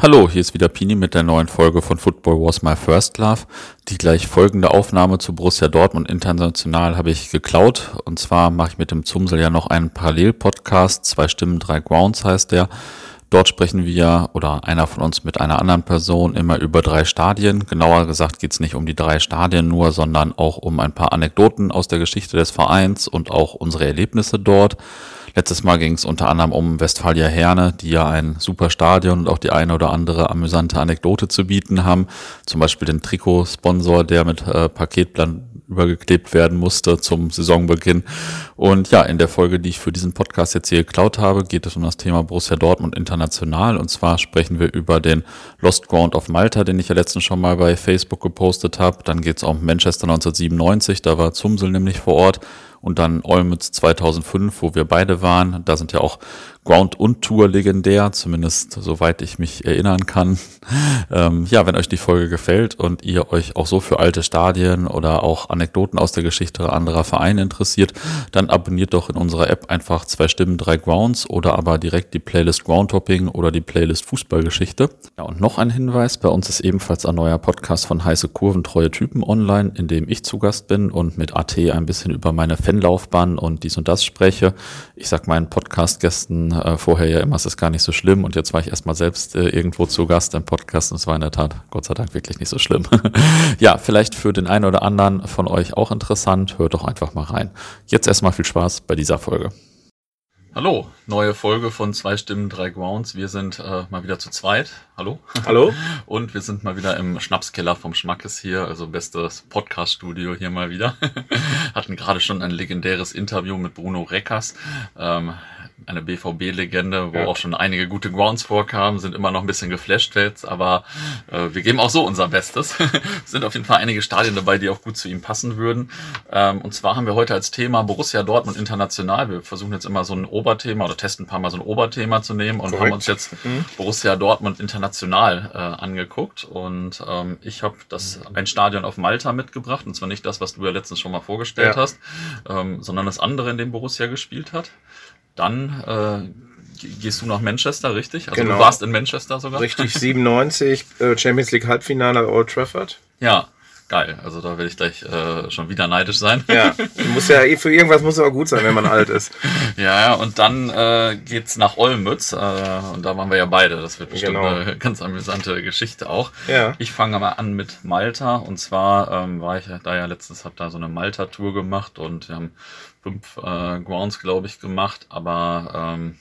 Hallo, hier ist wieder Pini mit der neuen Folge von Football Was My First Love. Die gleich folgende Aufnahme zu Borussia Dortmund International habe ich geklaut. Und zwar mache ich mit dem Zumsel ja noch einen Parallel-Podcast. Zwei Stimmen, drei Grounds heißt der. Dort sprechen wir oder einer von uns mit einer anderen Person immer über drei Stadien. Genauer gesagt geht es nicht um die drei Stadien nur, sondern auch um ein paar Anekdoten aus der Geschichte des Vereins und auch unsere Erlebnisse dort. Letztes Mal ging es unter anderem um Westfalia Herne, die ja ein super Stadion und auch die eine oder andere amüsante Anekdote zu bieten haben. Zum Beispiel den Trikotsponsor, der mit äh, Paketplan übergeklebt werden musste zum Saisonbeginn. Und ja, in der Folge, die ich für diesen Podcast jetzt hier geklaut habe, geht es um das Thema Borussia Dortmund international. Und zwar sprechen wir über den Lost Ground of Malta, den ich ja letztens schon mal bei Facebook gepostet habe. Dann geht es um Manchester 1997, da war Zumsel nämlich vor Ort und dann Olmütz 2005, wo wir beide waren. Da sind ja auch Ground und Tour legendär, zumindest soweit ich mich erinnern kann. Ähm, ja, wenn euch die Folge gefällt und ihr euch auch so für alte Stadien oder auch Anekdoten aus der Geschichte anderer Vereine interessiert, dann abonniert doch in unserer App einfach zwei Stimmen, drei Grounds oder aber direkt die Playlist Groundtopping oder die Playlist Fußballgeschichte. Ja, und noch ein Hinweis, bei uns ist ebenfalls ein neuer Podcast von heiße Kurven, treue Typen online, in dem ich zu Gast bin und mit AT ein bisschen über meine Fanlaufbahn und dies und das spreche. Ich sag meinen Podcast-Gästen äh, vorher ja immer, es ist gar nicht so schlimm und jetzt war ich erstmal selbst äh, irgendwo zu Gast im Podcast und es war in der Tat, Gott sei Dank, wirklich nicht so schlimm. ja, vielleicht für den einen oder anderen von euch auch interessant, hört doch einfach mal rein. Jetzt erstmal viel Spaß bei dieser Folge. Hallo, neue Folge von Zwei Stimmen, drei Grounds. Wir sind äh, mal wieder zu zweit. Hallo. Hallo. Und wir sind mal wieder im Schnapskeller vom Schmackes hier, also bestes Podcast-Studio hier mal wieder. Hatten gerade schon ein legendäres Interview mit Bruno Reckers. Ähm, eine BVB-Legende, wo ja. auch schon einige gute Grounds vorkamen, sind immer noch ein bisschen geflasht jetzt, aber äh, wir geben auch so unser Bestes. sind auf jeden Fall einige Stadien dabei, die auch gut zu ihm passen würden. Ähm, und zwar haben wir heute als Thema Borussia Dortmund international. Wir versuchen jetzt immer so ein Oberthema oder testen ein paar Mal so ein Oberthema zu nehmen und Korrekt. haben uns jetzt mhm. Borussia Dortmund international äh, angeguckt. Und ähm, ich habe das ein Stadion auf Malta mitgebracht, und zwar nicht das, was du ja letztens schon mal vorgestellt ja. hast, ähm, sondern das andere, in dem Borussia gespielt hat. Dann äh, gehst du nach Manchester, richtig? Also genau. du warst in Manchester sogar? Richtig, 97, äh, Champions League Halbfinale Old Trafford. Ja, geil. Also da werde ich gleich äh, schon wieder neidisch sein. Ja, muss ja für irgendwas muss aber gut sein, wenn man alt ist. ja, ja, und dann äh, geht's nach Olmütz äh, und da waren wir ja beide. Das wird bestimmt genau. eine ganz amüsante Geschichte auch. Ja. Ich fange mal an mit Malta und zwar ähm, war ich da ja letztens, habe da so eine Malta-Tour gemacht und wir haben fünf äh, Grounds, glaube ich, gemacht, aber ähm,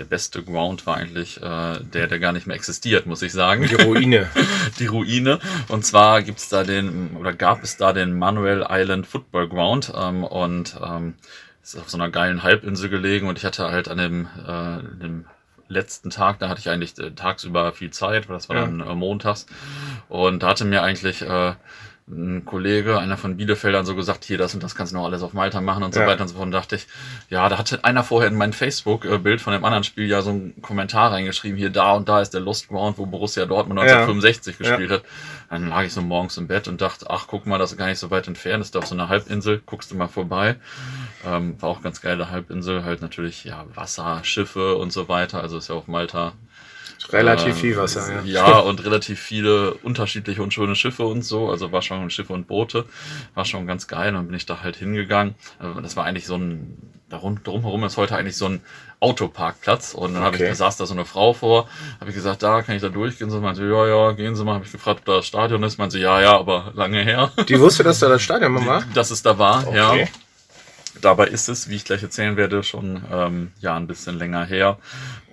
der beste Ground war eigentlich äh, der, der gar nicht mehr existiert, muss ich sagen. Die Ruine. Die Ruine. Und zwar gibt's da den, oder gab es da den Manuel Island Football Ground ähm, und ähm, ist auf so einer geilen Halbinsel gelegen und ich hatte halt an dem, äh, dem letzten Tag, da hatte ich eigentlich äh, tagsüber viel Zeit, weil das war ja. dann äh, montags und da hatte mir eigentlich äh, ein Kollege, einer von Bielefeldern, so gesagt, hier, das und das kannst du noch alles auf Malta machen und so ja. weiter und so fort. Und dachte ich, ja, da hatte einer vorher in mein Facebook-Bild von dem anderen Spiel ja so einen Kommentar reingeschrieben, hier, da und da ist der Lost Ground, wo Borussia Dortmund 1965 ja. gespielt ja. hat. Dann lag ich so morgens im Bett und dachte, ach, guck mal, das ist gar nicht so weit entfernt, ist da auf so einer Halbinsel, guckst du mal vorbei. Ähm, war auch ganz geile Halbinsel, halt natürlich, ja, Wasser, Schiffe und so weiter. Also ist ja auf Malta Relativ viel Wasser, ja. Ja, und relativ viele unterschiedliche und schöne Schiffe und so. Also war schon Schiffe und Boote. War schon ganz geil. Dann bin ich da halt hingegangen. Also das war eigentlich so ein, darum, drumherum ist heute eigentlich so ein Autoparkplatz. Und dann okay. habe ich, saß da so eine Frau vor, habe ich gesagt, da kann ich da durchgehen. So meinte, ja, ja, gehen Sie mal. Habe ich gefragt, ob da das Stadion ist. Meinte, ja, ja, aber lange her. Die wusste, dass da das Stadion war? Dass es da war, okay. ja. Dabei ist es, wie ich gleich erzählen werde, schon ähm, ja ein bisschen länger her.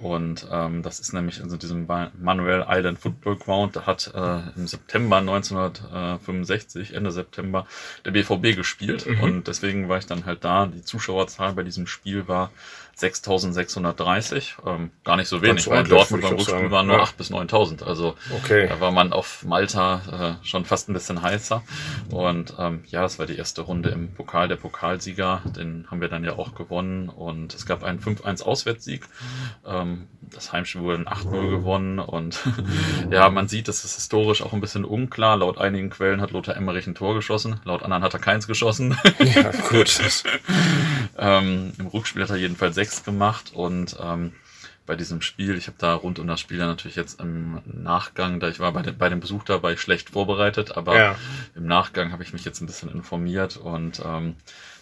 Und ähm, das ist nämlich in diesem Manuel Island Football Ground. Da hat äh, im September 1965, Ende September, der BVB gespielt. Mhm. Und deswegen war ich dann halt da. Die Zuschauerzahl bei diesem Spiel war 6.630, ähm, gar nicht so wenig, weil Dortmund beim Rückspiel waren nur ja. 8.000 bis 9.000. Also okay. da war man auf Malta äh, schon fast ein bisschen heißer. Und ähm, ja, das war die erste Runde im Pokal, der Pokalsieger, den haben wir dann ja auch gewonnen. Und es gab einen 5-1 Auswärtssieg. Ähm, das Heimspiel wurde 8-0 gewonnen. Und ja, man sieht, das ist historisch auch ein bisschen unklar. Laut einigen Quellen hat Lothar Emmerich ein Tor geschossen, laut anderen hat er keins geschossen. ja, gut. ähm, Im Rückspiel hat er jedenfalls sechs gemacht und ähm, bei diesem Spiel. Ich habe da rund um das Spiel dann natürlich jetzt im Nachgang, da ich war bei, dem, bei dem Besuch da, war ich schlecht vorbereitet, aber ja. im Nachgang habe ich mich jetzt ein bisschen informiert und ähm,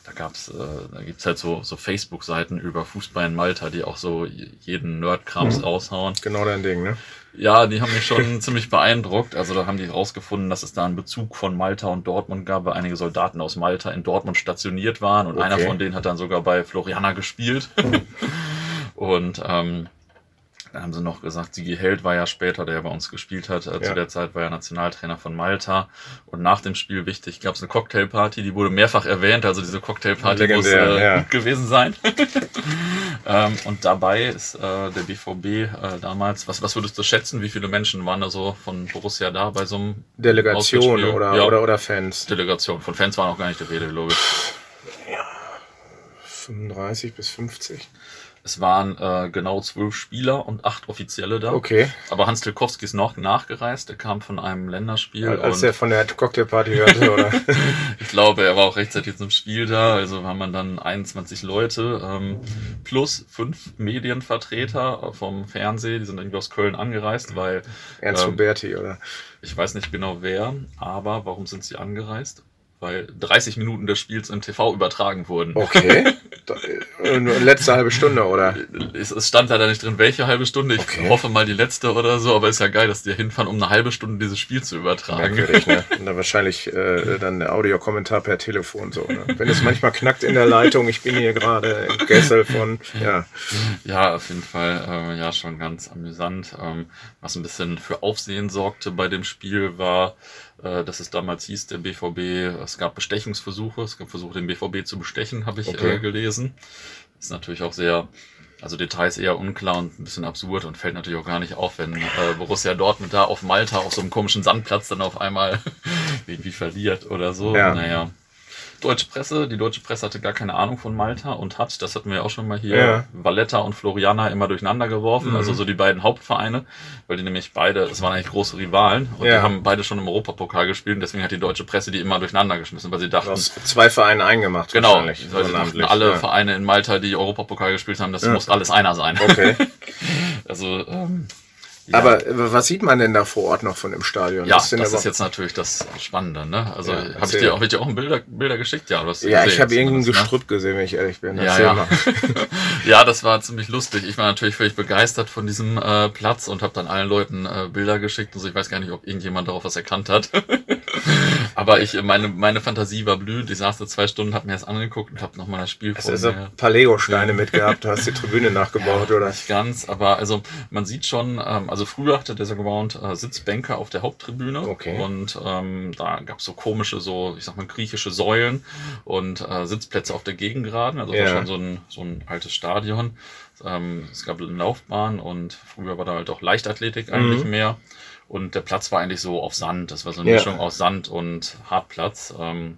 da gab's, äh, da gibt's halt so, so Facebook-Seiten über Fußball in Malta, die auch so jeden Nerdkrams mhm. raushauen. Genau dein Ding, ne? Ja, die haben mich schon ziemlich beeindruckt. Also da haben die rausgefunden, dass es da einen Bezug von Malta und Dortmund gab, weil einige Soldaten aus Malta in Dortmund stationiert waren und okay. einer von denen hat dann sogar bei Floriana gespielt. und ähm, da haben sie noch gesagt, Sigi Held war ja später, der bei uns gespielt hat. Äh, ja. Zu der Zeit war er Nationaltrainer von Malta. Und nach dem Spiel, wichtig, gab es eine Cocktailparty, die wurde mehrfach erwähnt. Also diese Cocktailparty muss äh, ja. gut gewesen sein. ähm, und dabei ist äh, der BVB äh, damals, was, was würdest du schätzen, wie viele Menschen waren da so von Borussia da bei so einem Delegation oder, ja. oder, oder Fans? Delegation. Von Fans war noch gar nicht die Rede, logisch. Ja, 35 bis 50. Es waren äh, genau zwölf Spieler und acht Offizielle da. Okay. Aber Hans Tilkowski ist noch nachgereist. Er kam von einem Länderspiel. Als er von der Cocktailparty hörte, oder? ich glaube, er war auch rechtzeitig zum Spiel da. Also haben wir dann 21 Leute ähm, plus fünf Medienvertreter vom Fernsehen. Die sind irgendwie aus Köln angereist, weil... Ernst ähm, Huberti, oder? Ich weiß nicht genau wer, aber warum sind sie angereist? Weil 30 Minuten des Spiels im TV übertragen wurden. Okay. letzte halbe Stunde, oder? Es stand leider nicht drin, welche halbe Stunde. Ich okay. hoffe mal die letzte oder so, aber ist ja geil, dass die hinfahren, um eine halbe Stunde dieses Spiel zu übertragen. Merkwürdig, ne? Und dann wahrscheinlich äh, dann der Audiokommentar per Telefon so. Ne? Wenn es manchmal knackt in der Leitung, ich bin hier gerade im Gessel von, ja. Ja, auf jeden Fall, äh, ja, schon ganz amüsant. Ähm, was ein bisschen für Aufsehen sorgte bei dem Spiel war, äh, dass es damals hieß, der BVB, es gab Bestechungsversuche, es gab Versuche, den BVB zu bestechen, habe ich okay. äh, gelesen. ist natürlich auch sehr, also Details eher unklar und ein bisschen absurd und fällt natürlich auch gar nicht auf, wenn äh, Borussia Dortmund da auf Malta auf so einem komischen Sandplatz dann auf einmal irgendwie verliert oder so. Ja. Naja deutsche Presse, die deutsche Presse hatte gar keine Ahnung von Malta und hat, das hatten wir auch schon mal hier, ja. Valletta und Floriana immer durcheinander geworfen, mhm. also so die beiden Hauptvereine, weil die nämlich beide, das waren eigentlich große Rivalen und ja. die haben beide schon im Europapokal gespielt und deswegen hat die deutsche Presse die immer durcheinander geschmissen, weil sie dachten. Du zwei Vereine eingemacht. Genau, weil sie dachten, alle ja. Vereine in Malta, die Europapokal gespielt haben, das muss alles einer sein. Okay. also, ähm, ja. Aber was sieht man denn da vor Ort noch von dem Stadion? Ja, das ist jetzt natürlich das Spannende. Ne? Also ja, habe ich dir auch, hab ich dir auch Bilder, Bilder geschickt? Ja, du hast ja ich habe irgendein Gestrüpp ne? gesehen, wenn ich ehrlich bin. Ja, ja. ja, das war ziemlich lustig. Ich war natürlich völlig begeistert von diesem äh, Platz und habe dann allen Leuten äh, Bilder geschickt. Also ich weiß gar nicht, ob irgendjemand darauf was erkannt hat. Aber ich, meine, meine Fantasie war blüht. Ich saß da zwei Stunden, habe mir das angeguckt und habe nochmal das Spiel vor mir. Also ein paar Lego-Steine mitgehabt, du hast die Tribüne nachgebaut, ja, oder? Nicht ganz, aber also man sieht schon, ähm, also früher hatte der Ground äh, Sitzbänke auf der Haupttribüne okay. und ähm, da gab es so komische, so ich sag mal griechische Säulen und äh, Sitzplätze auf der Gegengraden, also ja. war schon so ein, so ein altes Stadion. Ähm, es gab eine Laufbahn und früher war da halt auch Leichtathletik eigentlich mhm. mehr. Und der Platz war eigentlich so auf Sand. Das war so eine ja. Mischung aus Sand und Hartplatz. Ähm,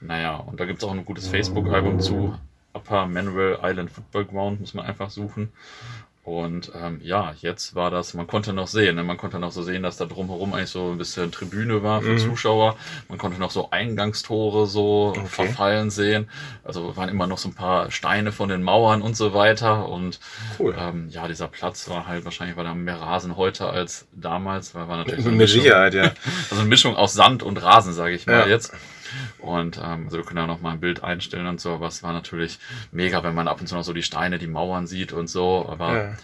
naja, und da gibt es auch ein gutes Facebook-Album zu. Upper Manuel Island Football Ground, muss man einfach suchen. Und ähm, ja, jetzt war das, man konnte noch sehen, ne? man konnte noch so sehen, dass da drumherum eigentlich so ein bisschen Tribüne war für mhm. Zuschauer. Man konnte noch so Eingangstore so okay. verfallen sehen. Also waren immer noch so ein paar Steine von den Mauern und so weiter. Und cool. ähm, ja, dieser Platz war halt wahrscheinlich war da mehr Rasen heute als damals, weil war natürlich so eine Mischung, ja. also eine Mischung aus Sand und Rasen, sage ich mal ja. jetzt. Und ähm, also wir können ja noch mal ein Bild einstellen und so, aber es war natürlich mega, wenn man ab und zu noch so die Steine, die Mauern sieht und so. Aber ja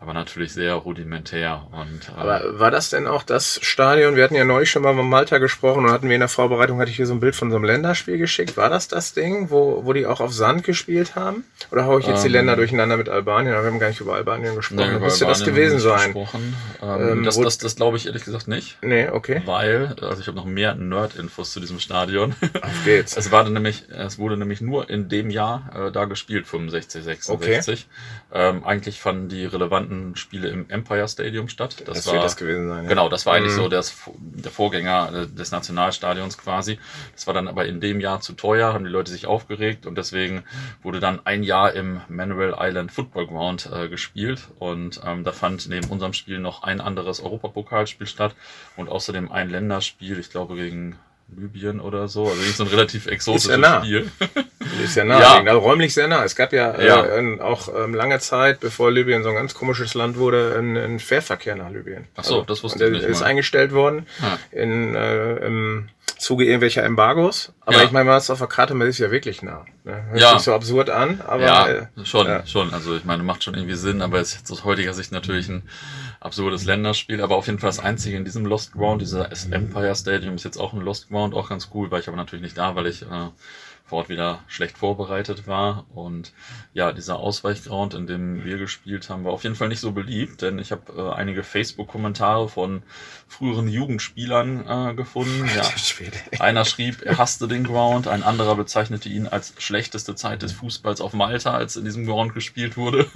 aber natürlich sehr rudimentär. Und, äh, aber war das denn auch das Stadion? Wir hatten ja neulich schon mal mit Malta gesprochen und hatten wir in der Vorbereitung, hatte ich hier so ein Bild von so einem Länderspiel geschickt. War das das Ding, wo, wo die auch auf Sand gespielt haben? Oder haue ich jetzt ähm, die Länder durcheinander mit Albanien? Aber wir haben gar nicht über Albanien gesprochen. Nee, Müsste das gewesen sein? Ähm, ähm, das das, das glaube ich ehrlich gesagt nicht. Nee, okay. Weil, also ich habe noch mehr Nerd-Infos zu diesem Stadion. Auf geht's. es, war nämlich, es wurde nämlich nur in dem Jahr äh, da gespielt, 65, 66. Okay. Ähm, eigentlich fanden die relevanten hatten Spiele im Empire Stadium statt. Das, das war das gewesen sein. Ja. Genau, das war eigentlich mhm. so das, der Vorgänger des Nationalstadions quasi. Das war dann aber in dem Jahr zu teuer, haben die Leute sich aufgeregt und deswegen wurde dann ein Jahr im Manuel Island Football Ground äh, gespielt und ähm, da fand neben unserem Spiel noch ein anderes Europapokalspiel statt und außerdem ein Länderspiel, ich glaube gegen Libyen oder so. Also nicht so ein relativ exotisches Ist ja nah. Spiel. Ist ja nah, Ja. also räumlich sehr nah. Es gab ja, Ja. Äh, auch ähm, lange Zeit, bevor Libyen so ein ganz komisches Land wurde, einen, Fährverkehr nach Libyen. Also, Ach so, das wusste der ich nicht ist mal. eingestellt worden Ah. in, äh, im Zuge irgendwelcher Embargos. Aber Ja. ich meine, man ist auf der Karte, man ist ja wirklich nah. Ne? Hört Ja. sich so absurd an, aber ja, äh, schon, ja. schon. Also ich meine, macht schon irgendwie Sinn, aber es ist jetzt aus heutiger Sicht natürlich ein absurdes Länderspiel. Aber auf jeden Fall das einzige in diesem Lost Ground, dieser Empire Stadium ist jetzt auch ein Lost Ground, auch ganz cool, war ich aber natürlich nicht da, weil ich äh, vor Ort wieder schlecht vorbereitet war. Und ja, dieser Ausweichground, in dem wir gespielt haben, war auf jeden Fall nicht so beliebt, denn ich habe äh, einige Facebook-Kommentare von früheren Jugendspielern äh, gefunden. Ja, einer schrieb, er hasste den Ground, ein anderer bezeichnete ihn als schlechteste Zeit des Fußballs auf Malta, als in diesem Ground gespielt wurde.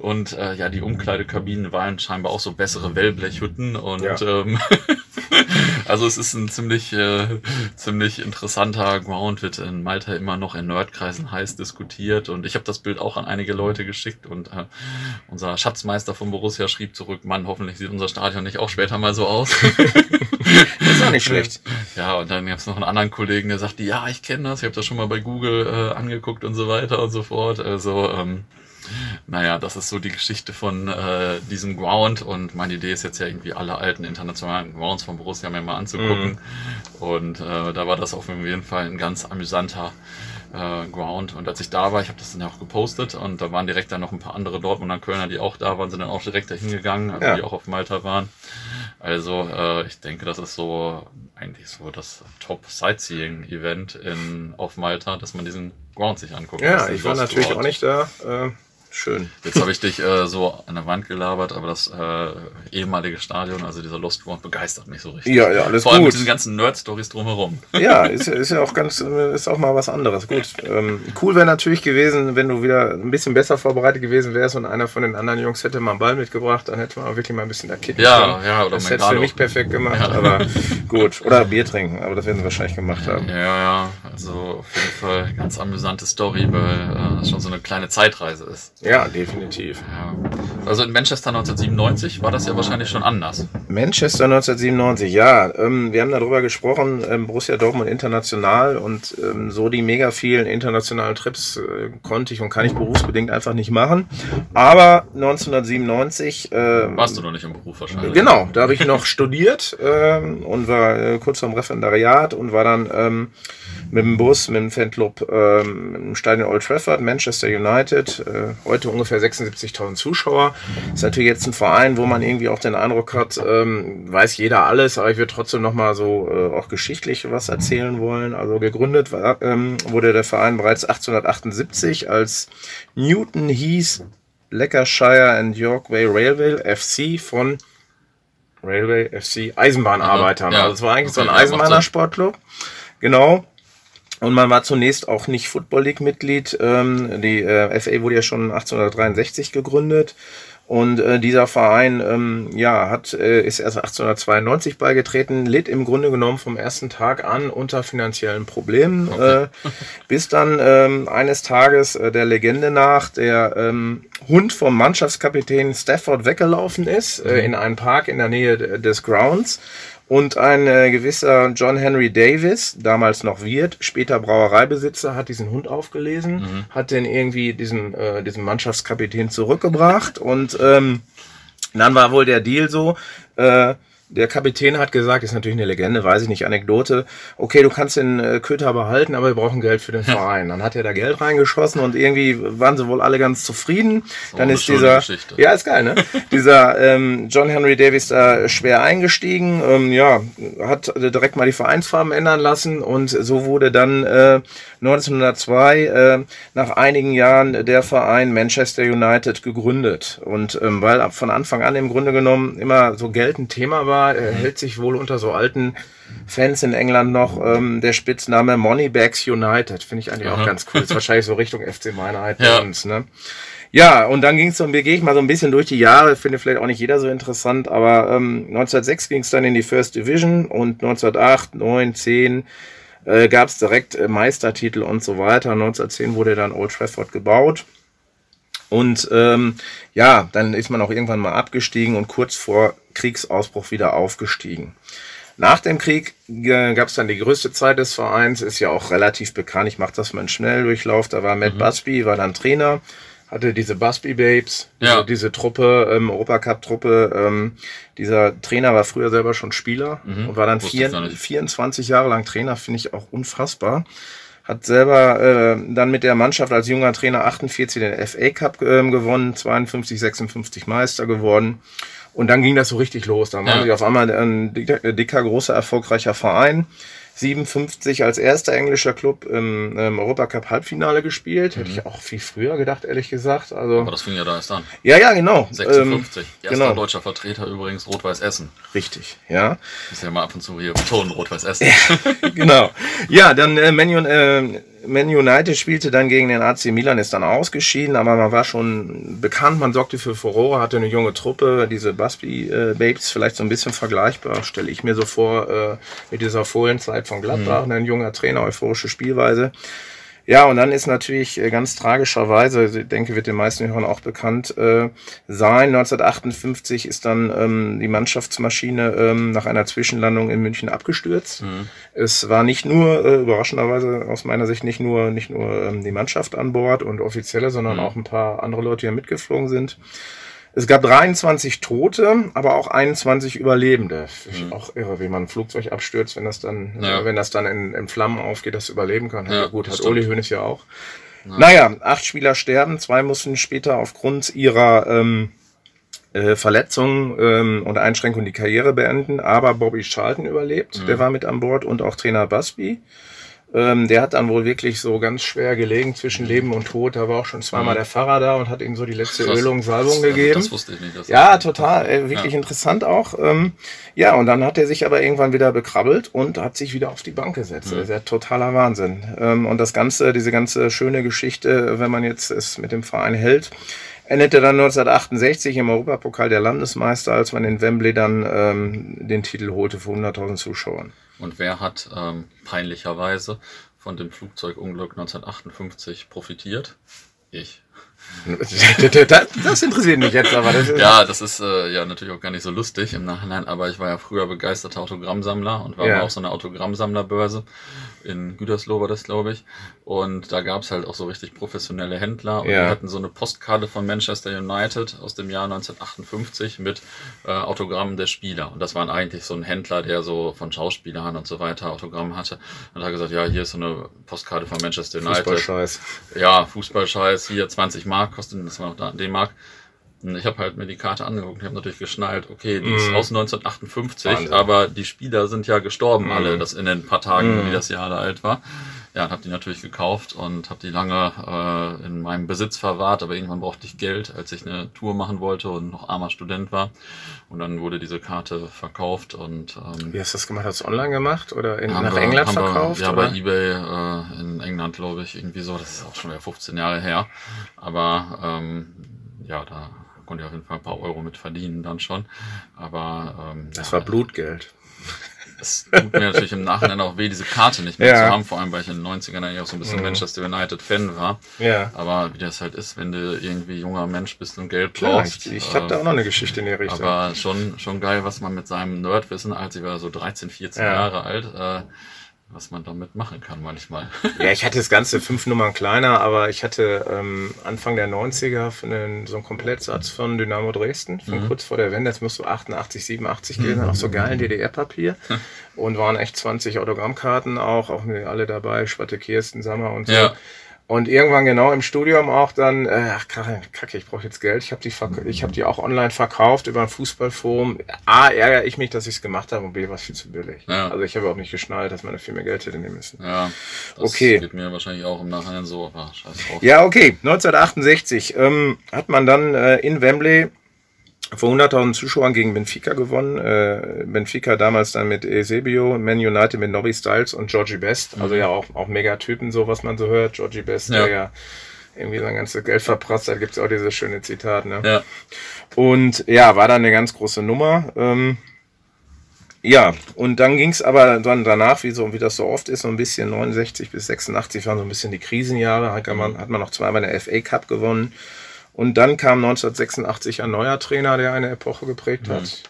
Und äh, ja, die Umkleidekabinen waren scheinbar auch so bessere Wellblechhütten und Ja. ähm, also es ist ein ziemlich, äh, ziemlich interessanter Ground, wird in Malta immer noch in Nerdkreisen heiß diskutiert und ich habe das Bild auch an einige Leute geschickt und äh, unser Schatzmeister von Borussia schrieb zurück, Mann, hoffentlich sieht unser Stadion nicht auch später mal so aus. Das ist auch nicht schlecht. Ja, und dann gab es noch einen anderen Kollegen, der sagte, ja, ich kenne das, ich habe das schon mal bei Google äh, angeguckt und so weiter und so fort. Also, ähm, naja, das ist so die Geschichte von äh, diesem Ground und meine Idee ist jetzt ja irgendwie alle alten internationalen Grounds von Borussia mir mal anzugucken. Und äh, da war das auf jeden Fall ein ganz amüsanter äh, Ground. Und als ich da war, ich habe das dann ja auch gepostet und da waren direkt dann noch ein paar andere Dortmunder Kölner, die auch da waren, sind dann auch direkt dahin gegangen, also Ja. die auch auf Malta waren. Also äh, ich denke, das ist so eigentlich so das Top-Sightseeing-Event in auf Malta, dass man diesen Ground sich anguckt. Ja, ich war natürlich Ground. auch nicht da. Äh, schön. Jetzt habe ich dich äh, so an der Wand gelabert, aber das äh, ehemalige Stadion, also dieser Lost Ground, begeistert mich so richtig. Ja, ja, alles Vor allem gut. mit diesen ganzen Nerd-Stories drumherum. Ja, ist, ist ja auch ganz, ist auch mal was anderes. Gut. Ähm, cool wäre natürlich gewesen, wenn du wieder ein bisschen besser vorbereitet gewesen wärst und einer von den anderen Jungs hätte mal einen Ball mitgebracht, dann hätte man auch wirklich mal ein bisschen da kicken Ja, können. ja, oder das hätte für mich perfekt gemacht, Ja. aber gut. Oder Bier trinken, aber das werden sie wahrscheinlich gemacht haben. Ja, ja, also auf jeden Fall ganz amüsante Story, weil äh, das schon so eine kleine Zeitreise ist. Ja, definitiv. Ja. Also in Manchester 1997 war das ja wahrscheinlich schon anders. Manchester 1997, ja. Ähm, wir haben darüber gesprochen, ähm, Borussia Dortmund international und ähm, so die mega vielen internationalen Trips äh, konnte ich und kann ich berufsbedingt einfach nicht machen. Aber 1997 äh, Warst du noch nicht im Beruf wahrscheinlich? Genau, da habe ich noch studiert ähm, und war äh, kurz vorm Referendariat und war dann ähm, mit dem Bus, mit dem Fanclub ähm, im Stadion Old Trafford, Manchester United, äh, heute ungefähr 76.000 Zuschauer. Ist natürlich jetzt ein Verein, wo man irgendwie auch den Eindruck hat, ähm, weiß jeder alles, aber ich würde trotzdem nochmal so äh, auch geschichtlich was erzählen wollen. Also gegründet war, ähm, wurde der Verein bereits 1878 als Newton Heath Lancashire and Yorkway Railway FC von Railway FC Eisenbahnarbeitern. Ja, also es war eigentlich so ein okay, macht Sinn. Eisenbahnersportclub. Genau. Und man war zunächst auch nicht Football League Mitglied. Ähm, die äh, FA wurde ja schon 1863 gegründet. Und äh, dieser Verein ähm, ja, hat, äh, ist erst 1892 beigetreten, litt im Grunde genommen vom ersten Tag an unter finanziellen Problemen, äh, bis dann ähm, eines Tages äh, der Legende nach der ähm, Hund vom Mannschaftskapitän Stafford weggelaufen ist äh, in einen Park in der Nähe des Grounds. Und ein äh, gewisser John Henry Davis, damals noch Wirt, später Brauereibesitzer, hat diesen Hund aufgelesen, hat den irgendwie diesen, äh, diesen Mannschaftskapitän zurückgebracht und ähm, dann war wohl der Deal so, äh, der Kapitän hat gesagt, ist natürlich eine Legende, weiß ich nicht, Anekdote, okay, du kannst den äh, Köter behalten, aber wir brauchen Geld für den Verein. Dann hat er da Geld reingeschossen und irgendwie waren sie wohl alle ganz zufrieden. Dann ist dieser, Geschichte. ja, ist geil, ne? dieser ähm, John Henry Davis da schwer eingestiegen, ähm, ja, hat äh, direkt mal die Vereinsfarben ändern lassen und so wurde dann äh, 1902 äh, nach einigen Jahren der Verein Manchester United gegründet und ähm, weil ab von Anfang an im Grunde genommen immer so Geld ein Thema war, äh, hält sich wohl unter so alten Fans in England noch ähm, der Spitzname Moneybags United. Finde ich eigentlich auch Aha. ganz cool. Ist wahrscheinlich so Richtung FC Meinheit Ja. bei uns, ne? Ja, und dann ging es so, gehe ich mal so ein bisschen durch die Jahre, finde vielleicht auch nicht jeder so interessant, aber ähm, 1906 ging es dann in die First Division und 1908, 9, 10 äh, gab es direkt äh, Meistertitel und so weiter. 1910 wurde dann Old Trafford gebaut. Und ähm, ja, dann ist man auch irgendwann mal abgestiegen und kurz vor Kriegsausbruch wieder aufgestiegen. Nach dem Krieg äh, gab es dann die größte Zeit des Vereins, ist ja auch relativ bekannt. Ich mache das mal in Schnelldurchlauf. Da war Matt mhm. Busby, war dann Trainer, hatte diese Busby Babes, ja. diese, diese Truppe, ähm, Europacup-Truppe. Ähm, dieser Trainer war früher selber schon Spieler mhm. und war dann vier, 24 Jahre lang Trainer, finde ich auch unfassbar hat selber äh, dann mit der Mannschaft als junger Trainer 48 den FA Cup äh, gewonnen, 52, 56 Meister geworden und dann ging das so richtig los. Dann ja. war ich auf einmal ein dicker, großer, erfolgreicher Verein. 57 als erster englischer Club im, im Europacup Halbfinale gespielt. Mhm. Hätte ich auch viel früher gedacht, ehrlich gesagt. Also, Aber das fing ja da erst an. Ja, ja, genau. 56. Ähm, Erster genau. deutscher Vertreter übrigens Rot-Weiß Essen. Richtig, ja. Ist ja mal ab und zu hier betonen, Rot-Weiß Essen. genau. Ja, dann äh, Manion, äh, man United spielte dann gegen den AC Milan, ist dann ausgeschieden, aber man war schon bekannt, man sorgte für Furore, hatte eine junge Truppe, diese Busby äh, Babes, vielleicht so ein bisschen vergleichbar, stelle ich mir so vor, äh, mit dieser Fohlenzeit von Gladbach, mhm. ein junger Trainer, euphorische Spielweise. Ja, und dann ist natürlich äh, ganz tragischerweise, ich denke, wird den meisten Hörern auch bekannt äh, sein. 1958 ist dann ähm, die Mannschaftsmaschine ähm, nach einer Zwischenlandung in München abgestürzt. Mhm. Es war nicht nur, äh, überraschenderweise aus meiner Sicht, nicht nur, nicht nur ähm, die Mannschaft an Bord und Offizielle, sondern mhm. auch ein paar andere Leute, die ja mitgeflogen sind. Es gab 23 Tote, aber auch 21 Überlebende. Mhm. Auch irre, wie man ein Flugzeug abstürzt, wenn das dann, ja. wenn das dann in, in, Flammen aufgeht, das überleben kann. Ja, gut, hat Uli Hoeneß ja auch. Ja. Naja, acht Spieler sterben, zwei mussten später aufgrund ihrer ähm, äh, Verletzungen ähm, und Einschränkungen die Karriere beenden, aber Bobby Charlton überlebt, mhm. der war mit an Bord und auch Trainer Busby. Ähm, der hat dann wohl wirklich so ganz schwer gelegen zwischen Leben und Tod. Da war auch schon zweimal mhm. der Pfarrer da und hat ihm so die letzte Krass. Ölung, Salbung gegeben. Das wusste ich nicht. ja, total. Äh, wirklich ja. interessant auch. Ähm, ja, und dann hat er sich aber irgendwann wieder bekrabbelt und hat sich wieder auf die Bank gesetzt. Mhm. Das ist ja totaler Wahnsinn. Ähm, und das Ganze, diese ganze schöne Geschichte, wenn man jetzt es mit dem Verein hält, endete dann 1968 im Europapokal der Landesmeister, als man in Wembley dann ähm, den Titel holte für 100.000 Zuschauern. Und wer hat ähm, peinlicherweise von dem Flugzeugunglück 1958 profitiert? Ich. das interessiert mich jetzt aber. Das ja, das ist äh, ja natürlich auch gar nicht so lustig im Nachhinein, aber ich war ja früher begeisterter Autogrammsammler und war ja. auf so einer Autogrammsammlerbörse in Gütersloh war das, glaube ich. Und da gab es halt auch so richtig professionelle Händler und ja. die hatten so eine Postkarte von Manchester United aus dem Jahr 1958 mit äh, Autogrammen der Spieler. Und das waren eigentlich so ein Händler, der so von Schauspielern und so weiter Autogramm hatte. Und hat gesagt, ja, hier ist so eine Postkarte von Manchester United. Fußballscheiß. Ja, Fußballscheiß, hier 20 Mark kostet, das war noch da, D-Mark. Ich habe halt mir die Karte angeguckt und habe natürlich geschnallt, okay, die mm. ist mhm. aus 1958, Wahnsinn. aber die Spieler sind ja gestorben mm. alle, das in den paar Tagen, mm. wie das Jahr da alt war. Ja, und habe die natürlich gekauft und habe die lange äh, in meinem Besitz verwahrt, aber irgendwann brauchte ich Geld, als ich eine Tour machen wollte und noch armer Student war. Und dann wurde diese Karte verkauft und ähm, Wie hast du das gemacht? Hast du online gemacht oder in, nach wir, England verkauft? Wir, ja, oder? bei Ebay äh, in England, glaube ich, irgendwie so. Das ist auch schon wieder 15 Jahre her. Aber ähm, ja, da konnte ich auf jeden Fall ein paar Euro mit verdienen dann schon. Aber ähm, das ja, war Blutgeld. Es tut mir natürlich im Nachhinein auch weh, diese Karte nicht mehr ja. zu haben, vor allem weil ich in den 90ern eigentlich auch so ein bisschen mhm. Manchester United-Fan war. Ja. Aber wie das halt ist, wenn du irgendwie junger Mensch bist und Geld brauchst. Klar, ich, ich äh, habe da auch noch eine Geschichte in der Richtung. Aber schon, schon geil, was man mit seinem Nerdwissen, als ich war so 13, 14 ja. Jahre alt, äh, was man damit machen kann manchmal. Ja, ich hatte das Ganze fünf Nummern kleiner, aber ich hatte ähm, Anfang der 90er einen, so einen Komplettsatz von Dynamo Dresden, von mhm. kurz vor der Wende, das müsste so 88, 87 gewesen sein, mhm. auf so geilen DDR-Papier. und waren echt 20 Autogrammkarten auch, auch alle dabei, Schwatte Kirsten, Sammer und so. Ja. Und irgendwann genau im Studium auch dann, äh, ach kacke, ich brauche jetzt Geld. Ich habe die, ich hab die auch online verkauft über ein Fußballforum. A, ärgere ich mich, dass ich es gemacht habe und B, war es viel zu billig. Ja. Also ich habe auch nicht geschnallt, dass man viel mehr Geld hätte nehmen müssen. Ja, das okay. geht mir wahrscheinlich auch im Nachhinein so. Ach, scheiß drauf. Ja, okay. 1968 ähm, hat man dann äh, in Wembley vor 100.000 Zuschauern gegen Benfica gewonnen. Äh, Benfica damals dann mit Eusebio, Man United mit Nobby Styles und Georgie Best. Also mhm. ja auch, auch Megatypen, so was man so hört. Georgie Best, ja. der ja irgendwie sein ganzes Geld verprasst hat, gibt's auch dieses schöne Zitat. Ne? Ja. Und ja, war dann eine ganz große Nummer. Ähm, ja, und dann ging's aber dann danach, wie, so, wie das so oft ist, so ein bisschen 69 bis 86 waren so ein bisschen die Krisenjahre. Hat man, hat man noch zweimal eine FA Cup gewonnen. Und dann kam 1986 ein neuer Trainer, der eine Epoche geprägt hat.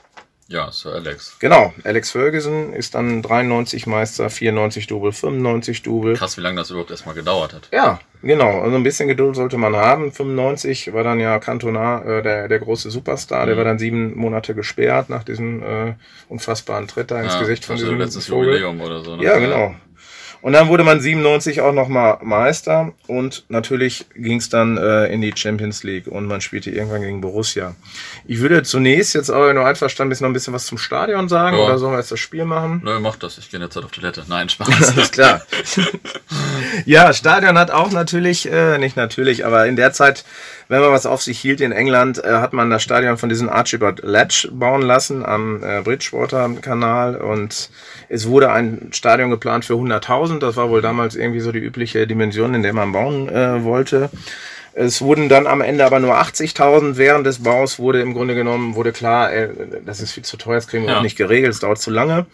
Ja, Sir Alex. Genau, Alex Ferguson ist dann 93 Meister, 94 Double, 95 Double. Krass, wie lange das überhaupt erstmal gedauert hat. Ja, genau. Also ein bisschen Geduld sollte man haben. 95 war dann ja Cantona äh, der, der große Superstar. Der war dann sieben Monate gesperrt nach diesem äh, unfassbaren Tritt da ins Ja, Gesicht von diesem letztes Vogel. Jubiläum oder so. Ne? Ja, genau. Und dann wurde man 97 auch nochmal Meister und natürlich ging es dann äh, in die Champions League und man spielte irgendwann gegen Borussia. Ich würde zunächst jetzt aber nur einverstanden bist, noch ein bisschen was zum Stadion sagen Ja. oder sollen wir jetzt das Spiel machen? Nö, mach das. Ich gehe jetzt halt auf Toilette. Nein, Spaß. Alles klar. ja, Stadion hat auch natürlich, äh, nicht natürlich, aber in der Zeit, wenn man was auf sich hielt in England, äh, hat man das Stadion von diesem Archibald Ledge bauen lassen am äh, Bridgewater-Kanal und es wurde ein Stadion geplant für 100.000. Das war wohl damals irgendwie so die übliche Dimension, in der man bauen äh, wollte. Es wurden dann am Ende aber nur 80.000. Während des Baus wurde im Grunde genommen, wurde klar, äh, das ist viel zu teuer, das kriegen wir Ja. auch nicht geregelt, es dauert zu lange.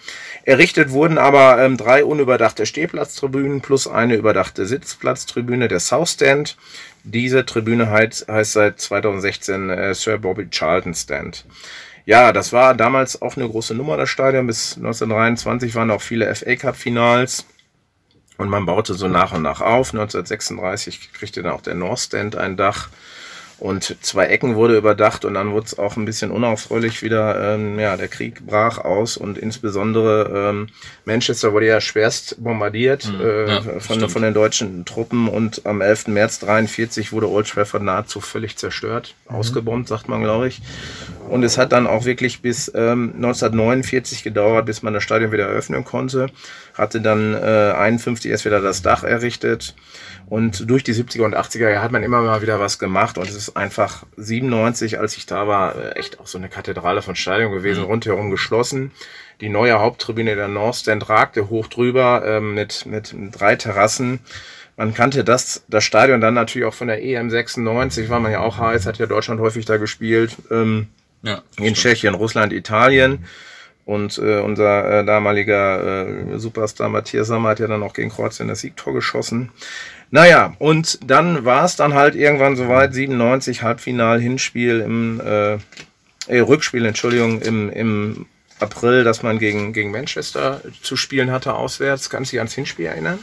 Errichtet wurden aber ähm, drei unüberdachte Stehplatztribünen plus eine überdachte Sitzplatztribüne, der South Stand. Diese Tribüne heißt, heißt seit 2016 äh, Sir Bobby Charlton Stand. Ja, das war damals auch eine große Nummer, das Stadion. Bis 1923 waren auch viele FA Cup Finals. Und man baute so nach und nach auf. 1936 kriegte dann auch der North Stand ein Dach. Und zwei Ecken wurde überdacht und dann wurde es auch ein bisschen unaufreulich wieder. Ähm, ja, der Krieg brach aus und insbesondere ähm, Manchester wurde ja schwerst bombardiert äh, ja, von, stimmt. von den deutschen Truppen und am 11. März 43 wurde Old Trafford nahezu völlig zerstört, ausgebombt, sagt man, glaube ich. Und es hat dann auch wirklich bis ähm, 1949 gedauert, bis man das Stadion wieder eröffnen konnte. Hatte dann äh, 51 erst wieder das Dach errichtet. Und durch die 70er und 80er Jahre hat man immer mal wieder was gemacht. Und es ist einfach 97, als ich da war, äh, echt auch so eine Kathedrale von Stadion gewesen, rundherum geschlossen. Die neue Haupttribüne der North Stand ragte hoch drüber ähm, mit, mit drei Terrassen. Man kannte das, das Stadion dann natürlich auch von der EM 96, war man ja auch heiß, hat ja Deutschland häufig da gespielt. Ähm, Ja, in Tschechien, Russland, Italien. Und äh, unser äh, damaliger äh, Superstar Matthias Sammer hat ja dann auch gegen Kroatien das Siegtor geschossen. Naja, und dann war es dann halt irgendwann soweit, 97 Halbfinal, Hinspiel im äh, äh, Rückspiel, Entschuldigung, im, im April, dass man gegen, gegen Manchester zu spielen hatte auswärts. Kannst du dich ans Hinspiel erinnern?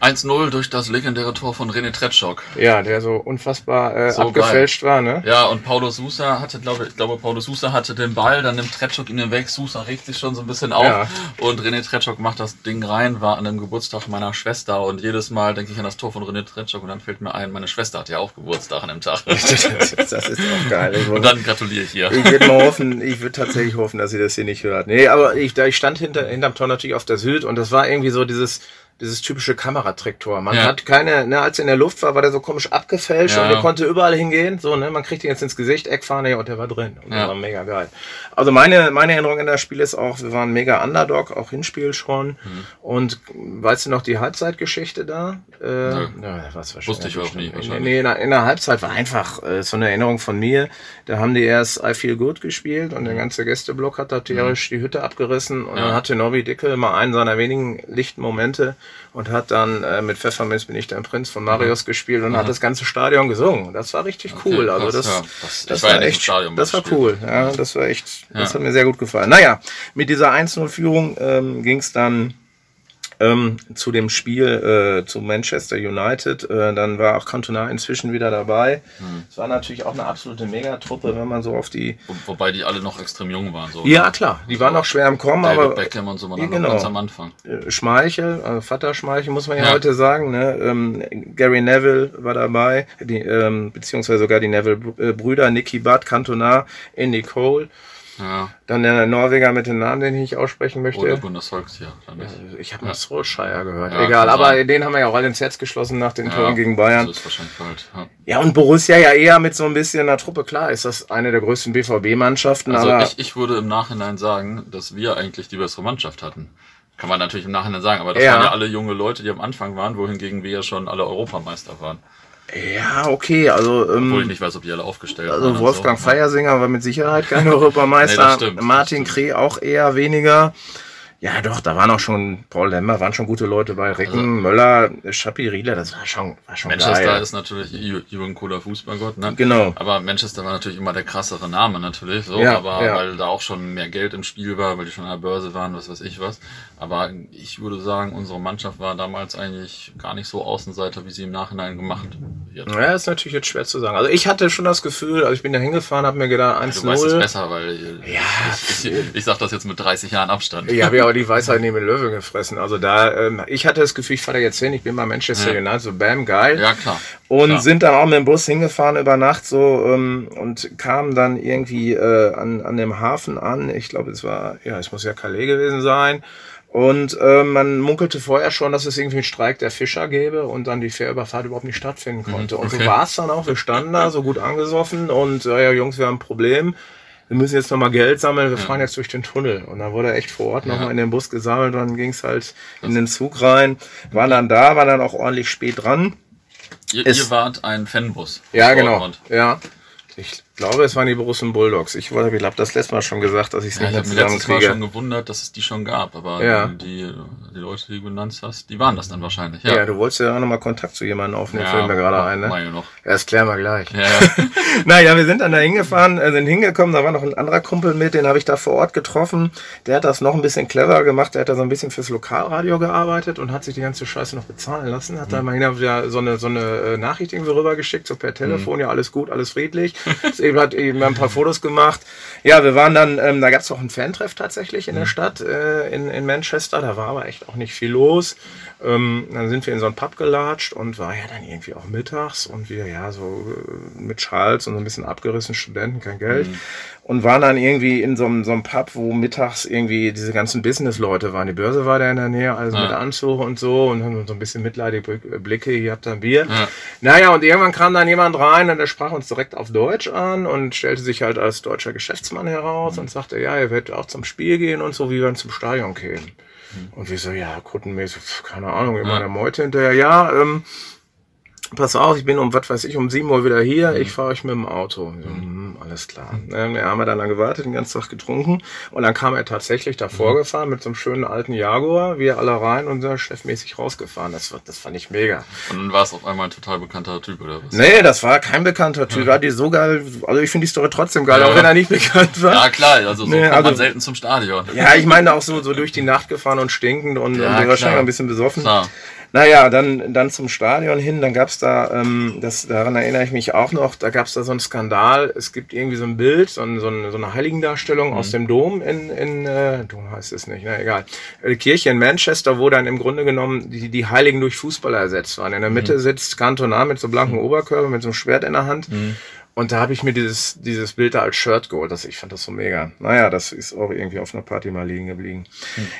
1-0 durch das legendäre Tor von René Tretschok. Ja, der so unfassbar äh, So abgefälscht war, ne? Ja, und Paulo Sousa hatte, glaube ich, glaube, Paulo Sousa hatte den Ball, dann nimmt Tretschok ihn weg, Sousa regt sich schon so ein bisschen auf Ja. und René Tretschok macht das Ding rein, war an dem Geburtstag meiner Schwester und jedes Mal denke ich an das Tor von René Tretschok und dann fällt mir ein, meine Schwester hat ja auch Geburtstag an dem Tag. das, ist auch geil. Ich und dann gratuliere ich ihr. Ich würde mal hoffen, ich würde tatsächlich hoffen, dass sie das hier nicht hört. Nee, aber ich, da ich stand hinter, hinterm Tor natürlich auf der Süd und das war irgendwie so dieses, dieses typische Kameratricktor. Man Ja. hat keine, ne, als er in der Luft war, war der so komisch abgefälscht Ja. und der konnte überall hingehen. So, ne, man kriegt ihn jetzt ins Gesicht, Eckfahne, ja, und der war drin. Und Ja. das war mega geil. Also meine, meine Erinnerung in das Spiel ist auch, wir waren mega Underdog, auch Hinspiel schon. Mhm. Und weißt du noch die Halbzeitgeschichte da? Äh, Nö. ja, was Wusste ich auch nie, Nee, wahrscheinlich. nee, in der, in der Halbzeit war einfach äh, so eine Erinnerung von mir. Da haben die erst I Feel Good gespielt und der ganze Gästeblock hat da tierisch die Hütte abgerissen. Und Mhm. Ja. dann hatte Nobby Dickel mal einen seiner wenigen lichten Momente und hat dann äh, mit Pfefferminz bin ich dein Prinz von Marius gespielt und hat das ganze Stadion gesungen. Das war richtig cool. Mhm. Okay, also das, ja. Das- das war ja echt, Stadion, das war cool. Ja, das war echt, das Ja. hat mir sehr gut gefallen. Naja, mit dieser 1-0-Führung ähm, ging es dann ähm, zu dem Spiel äh, zu Manchester United. Äh, dann war auch Cantona inzwischen wieder dabei. Mhm. Es war natürlich auch eine absolute Megatruppe, wenn man so auf die. Wo, wobei die alle noch extrem jung waren. So. Ja, klar, die waren noch schwer im Kommen, David aber Beckham und so waren Ja, genau. ganz am Anfang. äh, Schmeichel, also Vater Schmeichel, muss man ja, Ja. heute sagen. Ne? Ähm, Gary Neville war dabei, die, ähm, beziehungsweise sogar die Neville-Brüder, Nicky Butt, Cantona, Andy Cole. Ja. Dann der Norweger mit dem Namen, den ich nicht aussprechen möchte. Oder. Dann nicht. Ich habe mal Solskjaer gehört. Ja, Egal, aber sein. den haben wir ja auch alle ins Herz geschlossen nach den Toren gegen Bayern. Das ist wahrscheinlich falsch. Ja. Ja, und Borussia ja eher mit so ein bisschen einer Truppe. Klar ist das eine der größten BVB-Mannschaften, Also aber ich, ich würde im Nachhinein sagen, dass wir eigentlich die bessere Mannschaft hatten. Kann man natürlich im Nachhinein sagen, aber das Ja. waren ja alle junge Leute, die am Anfang waren, wohingegen wir ja schon alle Europameister waren. Ja, okay, also, Obwohl ich ähm, nicht weiß, ob die alle aufgestellt also Wolfgang so. Feiersinger war mit Sicherheit kein Europameister. Nee, Martin. Kreh auch eher weniger. Ja, doch, da waren auch schon, Paul Lemmer, waren schon gute Leute bei. Recken, also, Möller, Schappi, Riedler, das war schon, war schon Manchester geil. ist natürlich Jürgen Kohler Fußballgott, ne? Genau. Aber Manchester war natürlich immer der krassere Name natürlich, so, Ja, aber ja. weil da auch schon mehr Geld im Spiel war, weil die schon an der Börse waren, was weiß ich was. Aber ich würde sagen, unsere Mannschaft war damals eigentlich gar nicht so Außenseiter, wie sie im Nachhinein gemacht wird. Ja, ist natürlich jetzt schwer zu sagen. Also ich hatte schon das Gefühl, also ich bin da hingefahren, habe mir gedacht, Du weißt es 1-0. besser, weil Ja. ich, ich, ich sag das jetzt mit 30 Jahren Abstand. Ich habe auch die Weisheit neben den Löwen gefressen. Also da, ähm, ich hatte das Gefühl, ich fahre da jetzt hin, ich bin bei Manchester Ja. United, so bam, geil. Ja, klar. Und Klar. sind dann auch mit dem Bus hingefahren über Nacht so ähm, und kamen dann irgendwie äh, an, an dem Hafen an. Ich glaube, es war, ja, es muss ja Calais gewesen sein. Und äh, man munkelte vorher schon, dass es irgendwie einen Streik der Fischer gäbe und dann die Fährüberfahrt überhaupt nicht stattfinden konnte. Und so okay. war es dann auch. Wir standen da so gut angesoffen und äh, ja, Jungs, wir haben ein Problem. Wir müssen jetzt nochmal Geld sammeln, wir fahren jetzt durch den Tunnel. Und dann wurde echt vor Ort Ja. nochmal in den Bus gesammelt dann ging es halt in den Zug rein. Waren dann da, waren dann auch ordentlich spät dran. Ihr, ihr wart ein Fanbus. Ja, genau. Dortmund. Ja. Ich glaube, es waren die Borussen Bulldogs. Ich wollte, ich habe das letzte Mal schon gesagt, dass ich es Ja, nicht ich habe mir letztes Mal schon gewundert, dass es die schon gab, aber Ja. die, die Leute, die du genannt hast, die waren das dann wahrscheinlich. Ja. Ja, du wolltest ja auch nochmal Kontakt zu jemandem aufnehmen, Ja, fällt mir gerade ein, ne? noch. Ja, das klären wir gleich. Ja, ja. Naja, wir sind dann da hingefahren, äh, sind hingekommen, da war noch ein anderer Kumpel mit, den habe ich da vor Ort getroffen. Der hat das noch ein bisschen clever gemacht, der hat da so ein bisschen fürs Lokalradio gearbeitet und hat sich die ganze Scheiße noch bezahlen lassen. Hat da mal wieder so eine, so eine äh, Nachricht irgendwie rübergeschickt, so per Telefon, ja, alles gut, alles friedlich. Eben hat eben ein paar Fotos gemacht. Ja, wir waren dann, ähm, da gab es auch einen Fantreff tatsächlich in der Stadt, äh, in, in Manchester, da war aber echt auch nicht viel los. Ähm, dann sind wir in so einen Pub gelatscht und war ja dann irgendwie auch mittags und wir ja so äh, mit Schals und so ein bisschen abgerissen, Studenten, kein Geld. Und waren dann irgendwie in so einem, so einem Pub, wo mittags irgendwie diese ganzen Business-Leute waren. Die Börse war da in der Nähe, also Ja. mit Anzug und so und haben so ein bisschen mitleidige Blicke, hier habt ihr ein Bier. Ja. Naja, und irgendwann kam dann jemand rein und der sprach uns direkt auf Deutsch an und stellte sich halt als deutscher Geschäftsmann heraus und sagte, ja, er wird auch zum Spiel gehen und so, wie wir dann zum Stadion kämen. Und wir so, ja, kundenmäßig, pf, keine Ahnung, immer Ja. der Meute hinterher, ja, ähm, pass auf, ich bin um, was weiß ich, um 7 Uhr wieder hier, ich fahre euch mit dem Auto. Wir So, hm, alles klar. Ähm, ja, haben wir dann, dann gewartet, den ganzen Tag getrunken und dann kam er tatsächlich davor gefahren mit so einem schönen alten Jaguar, wir alle rein und so chefmäßig rausgefahren. Das, das fand ich mega. Und dann war es auf einmal ein total bekannter Typ oder was? Nee, das war kein bekannter Typ. War die so geil. Also ich finde die Story trotzdem geil, Ja. auch wenn er nicht bekannt war. Ja, klar, also so Nee, kommt also- man selten zum Stadion. Ja, ich meine auch so, so durch die Nacht gefahren und stinkend und, Ja, und wahrscheinlich ein bisschen besoffen. Klar. Naja, dann, dann zum Stadion hin, dann gab's da, ähm, das, daran erinnere ich mich auch noch, da gab's da so einen Skandal. Es gibt irgendwie so ein Bild, so, ein, so, ein, so eine Heiligendarstellung aus dem Dom in, in äh, Dom heißt es nicht, na egal. Äh, Kirche in Manchester, wo dann im Grunde genommen die, die Heiligen durch Fußballer ersetzt waren. In der Mitte sitzt Cantona mit so blanken Oberkörper, mit so einem Schwert in der Hand. Und da habe ich mir dieses, dieses Bild da als Shirt geholt. Das, ich fand das so mega. Naja, das ist auch irgendwie auf einer Party mal liegen geblieben.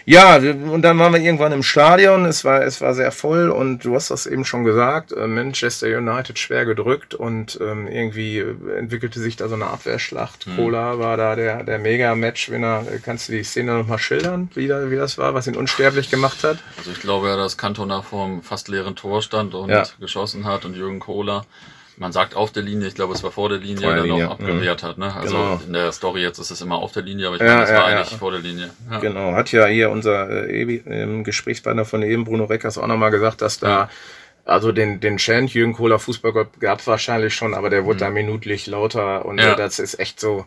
Ja, wir- und dann waren wir irgendwann im Stadion. Es war, es war sehr voll und du hast das eben schon gesagt. äh, Manchester United schwer gedrückt und ähm, irgendwie entwickelte sich da so eine Abwehrschlacht. Cola war da der, der Mega-Matchwinner. Kannst du die Szene noch mal schildern, wie, da, wie das war, was ihn unsterblich gemacht hat? Also ich glaube ja, dass Cantona vorm fast leeren Tor stand und Ja. geschossen hat und Jürgen Kohler, man sagt auf der Linie, ich glaube es war vor der Linie, Vor der dann Linie, noch abgewehrt hat. Ne? Also Genau. in der Story jetzt ist es immer auf der Linie, aber ich Ja, meine, es ja, war ja. eigentlich vor der Linie. Ja. Genau, hat ja hier unser äh, ähm, Gesprächspartner von eben, Bruno Reckers, auch nochmal gesagt, dass da, also den, den Chant Jürgen Kohler Fußballgott gab wahrscheinlich schon, aber der wurde da minutlich lauter und Mhm. Ja. äh, das ist echt so,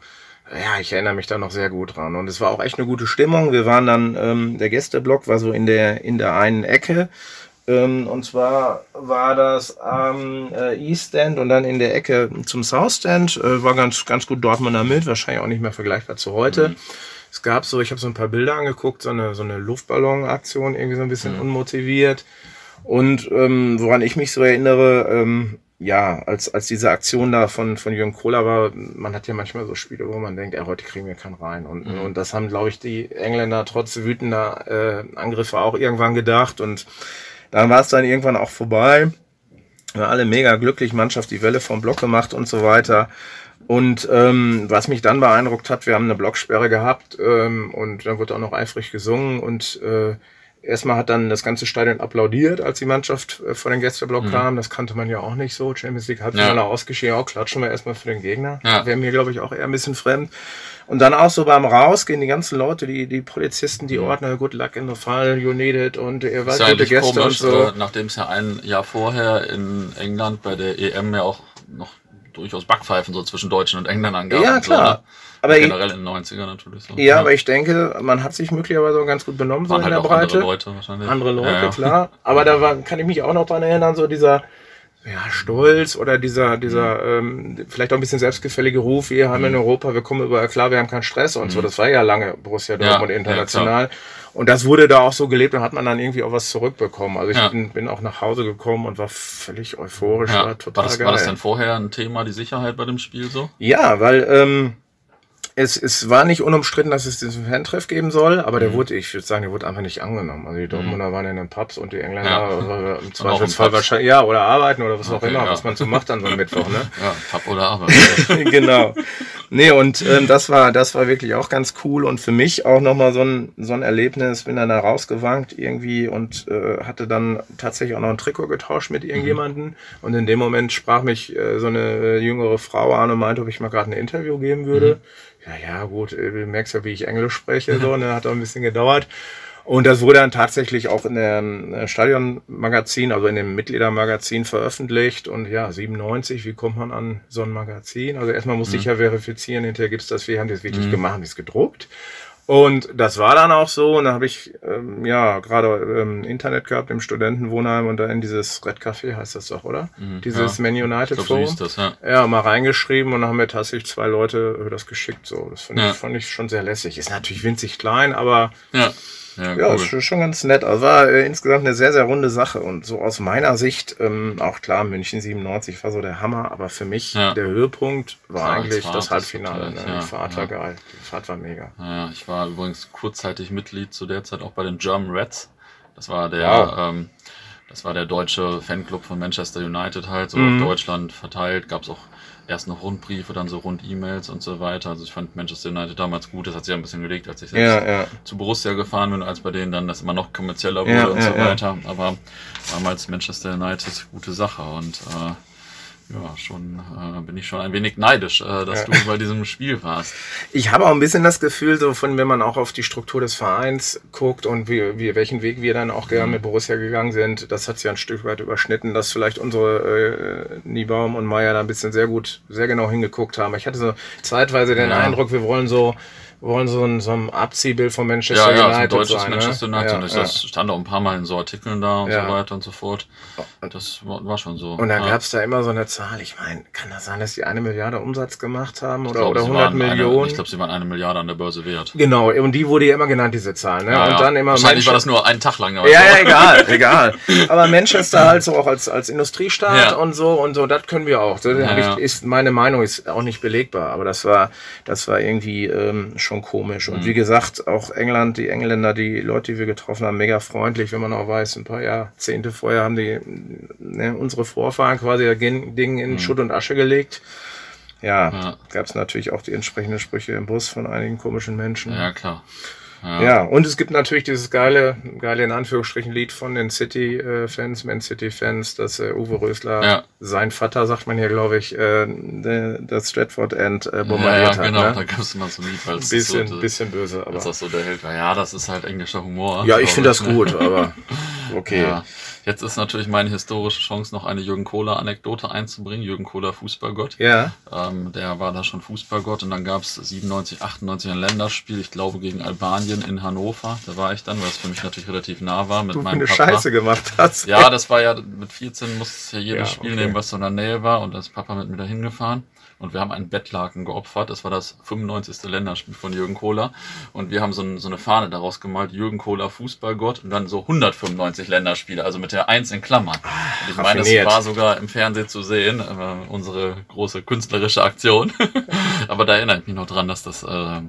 ja, ich erinnere mich da noch sehr gut dran. Und es war auch echt eine gute Stimmung. Wir waren dann, ähm, der Gästeblock war so in der, in der einen Ecke. Ähm, und zwar war das am äh, East End und dann in der Ecke zum South Stand. Äh, war ganz, ganz gut Dortmunder mit, wahrscheinlich auch nicht mehr vergleichbar zu heute. Es gab so, ich habe so ein paar Bilder angeguckt, so eine, so eine Luftballon-Aktion, irgendwie so ein bisschen unmotiviert. Und ähm, woran ich mich so erinnere, ähm, ja, als, als diese Aktion da von, von Jürgen Kohler war, man hat ja manchmal so Spiele, wo man denkt, ey, heute kriegen wir keinen rein. Und, und das haben, glaube ich, die Engländer trotz wütender äh, Angriffe auch irgendwann gedacht. Und dann war es dann irgendwann auch vorbei. Wir alle mega glücklich, Mannschaft die Welle vom Block gemacht und so weiter. Und ähm, was mich dann beeindruckt hat, wir haben eine Blocksperre gehabt ähm, und dann wurde auch noch eifrig gesungen und äh, erstmal hat dann das ganze Stadion applaudiert, als die Mannschaft äh, vor den Gästeblock Mhm. kam. Das kannte man ja auch nicht so. Champions League Halbfinale Ja. ausgeschieden, auch klatschen wir erstmal für den Gegner. Ja. Wäre mir, glaube ich, auch eher ein bisschen fremd. Und dann auch so beim Rausgehen, die ganzen Leute, die, die Polizisten, die Ordner, good luck in the fall, you need it und ihr Mhm. Ist wart ja gute Gäste und komisch, so. äh, nachdem es ja ein Jahr vorher in England bei der EM ja auch noch durchaus Backpfeifen so zwischen Deutschen und Engländern gab. Ja, und klar. So, ne? Aber ich- Generell in den 90ern natürlich so. Ja, aber ich denke, man hat sich möglicherweise auch ganz gut benommen, so waren in halt der auch Breite. andere Leute wahrscheinlich. andere Leute, ja, ja. klar. Aber da war, kann ich mich auch noch dran erinnern, so dieser ja, Stolz oder dieser, dieser ähm, vielleicht auch ein bisschen selbstgefällige Ruf, wir haben in Europa, wir kommen überall klar, wir haben keinen Stress und so. Das war ja lange Borussia Dortmund Ja, ja, international. und das wurde da auch so gelebt und hat man dann irgendwie auch was zurückbekommen. Also ich Ja. bin, bin auch nach Hause gekommen und war völlig euphorisch, Ja. war total War, das, geil. war das denn vorher ein Thema, die Sicherheit bei dem Spiel so? Ja, weil ähm, es, es war nicht unumstritten, dass es diesen Fantreff geben soll, aber Mhm. der wurde, ich würde sagen, der wurde einfach nicht angenommen. Also die Dortmunder waren in den Pubs und die Engländer Ja. äh, im Zweifelsfall wahrscheinlich, ja, oder arbeiten oder was auch Okay, immer, ja. was man so macht an so einem Mittwoch, ne? Ja, Pub oder Arbeit. genau. Nee, und ähm, das war das war wirklich auch ganz cool und für mich auch nochmal so ein, so ein Erlebnis. Bin dann da rausgewankt irgendwie und äh, hatte dann tatsächlich auch noch ein Trikot getauscht mit irgendjemanden. Und in dem Moment sprach mich äh, so eine äh, jüngere Frau an und meinte, ob ich mal gerade ein Interview geben würde. Ja, ja, gut, äh, du merkst ja, wie ich Englisch spreche, so, ne, hat auch ein bisschen gedauert. Und das wurde dann tatsächlich auch in dem äh, Stadionmagazin, also in dem Mitgliedermagazin veröffentlicht. Und ja, 97, wie kommt man an so ein Magazin? Also erstmal musste ich ja verifizieren, hinterher gibt's das, wir haben das wirklich gemacht, haben das gedruckt. Und das war dann auch so. Und da habe ich ähm, ja gerade ähm, Internet gehabt im Studentenwohnheim und da in dieses Red Café heißt das doch, oder? Dieses ja. Man Ich United glaube, so Forum. hieß das, ja. Ja, mal reingeschrieben und dann haben mir tatsächlich zwei Leute äh, das geschickt. So, das fand, Ja. ich, fand ich schon sehr lässig. Ist natürlich winzig klein, aber Ja, ja, ja, cool. ist schon- schon ganz nett. Also war äh, insgesamt eine sehr, sehr runde Sache. Und so aus meiner Sicht, ähm, auch klar, München 97 war so der Hammer, aber für mich Ja. der Höhepunkt war Klar, eigentlich das Halbfinale. Ne? ja, Die Fahrt war geil. Die Fahrt war mega. Ja, ich war übrigens kurzzeitig Mitglied zu der Zeit auch bei den German Reds. Das war der, Wow. ähm, das war der deutsche Fanclub von Manchester United halt, so Mhm. auf Deutschland verteilt. Gab es auch erst noch Rundbriefe, dann so Rund-E-Mails und so weiter. Also ich fand Manchester United damals gut. Das hat sich ein bisschen gelegt, als ich selbst Ja, ja. zu Borussia gefahren bin, als bei denen dann das immer noch kommerzieller wurde Ja, und so weiter. Aber damals Manchester United, gute Sache und äh, ja, schon äh, bin ich schon ein wenig neidisch, äh, dass Ja. du bei diesem Spiel warst. Ich habe auch ein bisschen das Gefühl, so von wenn man auch auf die Struktur des Vereins guckt und wie, wie welchen Weg wir dann auch Mhm. gerne mit Borussia gegangen sind, das hat sich ein Stück weit überschnitten, dass vielleicht unsere äh, Niebaum und Meier da ein bisschen sehr gut, sehr genau hingeguckt haben. Ich hatte so zeitweise den Ja. Eindruck, wir wollen so wollen so ein, so ein Abziehbild von Manchester Ja, ja, so ein United deutsches sein. Manchester ne? United. Ja, und ich, ja. Das stand auch ein paar Mal in so Artikeln da und Ja. so weiter und so fort. Das war, war schon so. Und dann ja. gab's da immer so eine Zahl. Ich meine, kann das sein, dass die eine Milliarde Umsatz gemacht haben oder, glaube, oder sie 100 waren Millionen? Eine, ich glaube, sie waren eine Milliarde an der Börse wert. genau, und die wurde ja immer genannt, diese Zahl. Ne? Ja, und ja. dann immer Wahrscheinlich war Manche- das nur einen Tag lang. Ja, so. ja, egal, egal. Aber Manchester halt so auch als, als Industriestaat Ja. und so und so, das können wir auch. Das Ja, ich, ja. ist, meine Meinung ist auch nicht belegbar, aber das war, das war irgendwie ähm, schon komisch. Mhm. Und wie gesagt, auch England, die Engländer, die Leute, die wir getroffen haben, mega freundlich, wenn man auch weiß, ein paar Jahrzehnte vorher haben die ne, unsere Vorfahren quasi das Ding in Schutt und Asche gelegt. Ja, Mhm. Ja. gab es natürlich auch die entsprechenden Sprüche im Bus von einigen komischen Menschen. Ja, klar. Ja, und es gibt natürlich dieses geile, geile in Anführungsstrichen Lied von den City-Fans, Man City-Fans, dass äh, Uwe Rösler, Ja. sein Vater, sagt man hier, glaube ich, äh, das Stratford End äh, Ja, bombardiert ja, genau. Da hat. Ne? gab es immer so ein Lied, weil es Bisschen, so, bisschen böse, aber. als das so der Held war. Ja, das ist halt englischer Humor. Ja, ich finde das gut, aber okay. Ja. Jetzt ist natürlich meine historische Chance, noch eine Jürgen Kohler-Anekdote einzubringen. Jürgen Kohler, Fußballgott. Ja, Ähm, der war da schon Fußballgott und dann gab es 97, 98 ein Länderspiel, ich glaube gegen Albanien in Hannover. Da war ich dann, weil es für mich natürlich relativ nah war mit du meinem eine Papa. Scheiße gemacht hast. Ja, das war ja mit 14 musste ja jedes Ja, Spiel okay. nehmen, was so in der Nähe war und da ist Papa mit mir dahin gefahren. Und wir haben einen Bettlaken geopfert. Das war das 95. Länderspiel von Jürgen Kohler. Und wir haben so, ein, so eine Fahne daraus gemalt, Jürgen Kohler Fußballgott und dann so 195 Länderspiele, also mit der Eins in Klammern. Und ich meine, das war sogar im Fernsehen zu sehen, äh, unsere große künstlerische Aktion. Aber da erinnere ich mich noch dran, dass das, äh,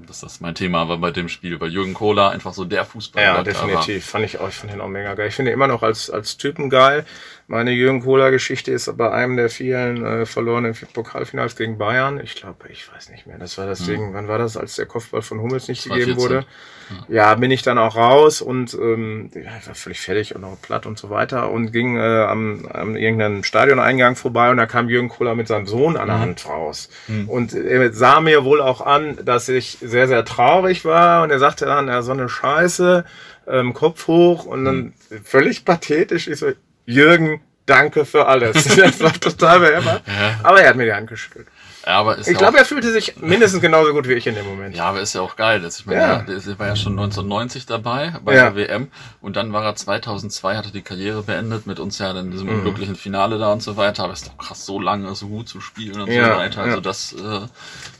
dass das mein Thema war bei dem Spiel, weil Jürgen Kohler einfach so der Fußballgott Ja, war. definitiv. Fand ich auch, ich fand den auch mega geil. Ich finde ihn immer noch als, als Typen geil. Meine Jürgen Kohler-Geschichte ist bei einem der vielen äh, verlorenen Pokalfinals gegen Bayern. Ich glaube, ich weiß nicht mehr. Das war das mhm. Ding. Wann war das, als der Kopfball von Hummels nicht gegeben wurde? Ja. ja. bin ich dann auch raus und ähm, ja, war völlig fertig und noch platt und so weiter und ging äh, am, am irgendeinem Stadioneingang vorbei und da kam Jürgen Kohler mit seinem Sohn an der mhm. Hand raus. Mhm. Und er sah mir wohl auch an, dass ich sehr, sehr traurig war und er sagte dann, ja, so eine Scheiße, ähm, Kopf hoch und dann mhm. völlig pathetisch. Ich so, Jürgen, danke für alles. das war total behämmert. Ja. Aber er hat mir die Hand geschüttelt. Ja, aber ich glaube, er fühlte sich mindestens genauso gut wie ich in dem Moment. Ja, aber ist ja auch geil. Das, ich meine, ja. der war ja schon 1990 dabei bei ja. der WM und dann war er 2002, hatte die Karriere beendet mit uns ja in diesem mhm. unglücklichen Finale da und so weiter. Aber es ist doch krass, so lange so gut zu spielen und ja. so weiter. Also das äh,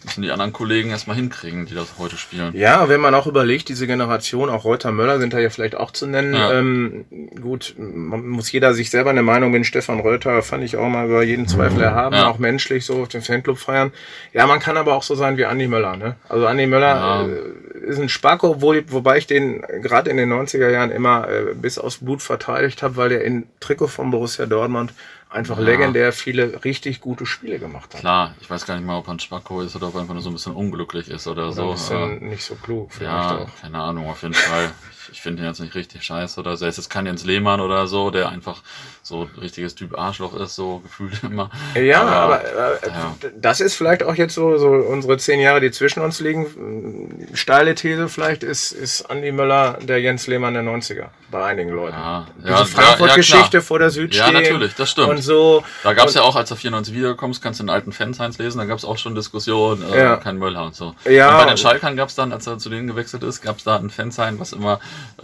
müssen die anderen Kollegen erstmal hinkriegen, die das heute spielen. Ja, wenn man auch überlegt, diese Generation, auch Reuter Möller sind da ja vielleicht auch zu nennen. Ähm, gut, man muss jeder sich selber eine Meinung bin. Stefan Reuter fand ich auch mal über jeden Zweifel erhaben, auch menschlich so auf dem Fanclub feiern. Ja, man kann aber auch so sein wie Andi Möller. Ne? Also Andi Möller ja. äh, ist ein Spacko, obwohl, wobei ich den gerade in den 90er Jahren immer äh, bis aufs Blut verteidigt habe, weil der in Trikot von Borussia Dortmund einfach ja. legendär viele richtig gute Spiele gemacht hat. Klar, ich weiß gar nicht mal, ob er ein Spacko ist oder ob er einfach nur so ein bisschen unglücklich ist oder, oder so. Ein bisschen äh, nicht so klug. Ja, auch. keine Ahnung, auf jeden Fall. Ich finde ihn jetzt nicht richtig scheiße oder so. Er ist jetzt kein Jens Lehmann oder so, der einfach so ein richtiges Typ Arschloch ist, so gefühlt immer. Ja, aber, aber äh, ja. das ist vielleicht auch jetzt so, so unsere zehn Jahre, die zwischen uns liegen. Steile These vielleicht ist, ist Andi Möller der Jens Lehmann der 90er bei einigen Leuten. Ja, ja, Diese Frankfurt-Geschichte ja, vor der Süd Ja, natürlich, das stimmt. Und so. Da gab es ja auch, als du 94 wiederkommst, kannst du den alten Fansigns lesen, da gab es auch schon Diskussionen, äh, ja. kein Möller und so. Ja. Und bei den Schalkern gab es dann, als er zu denen gewechselt ist, gab es da ein Fansign, was immer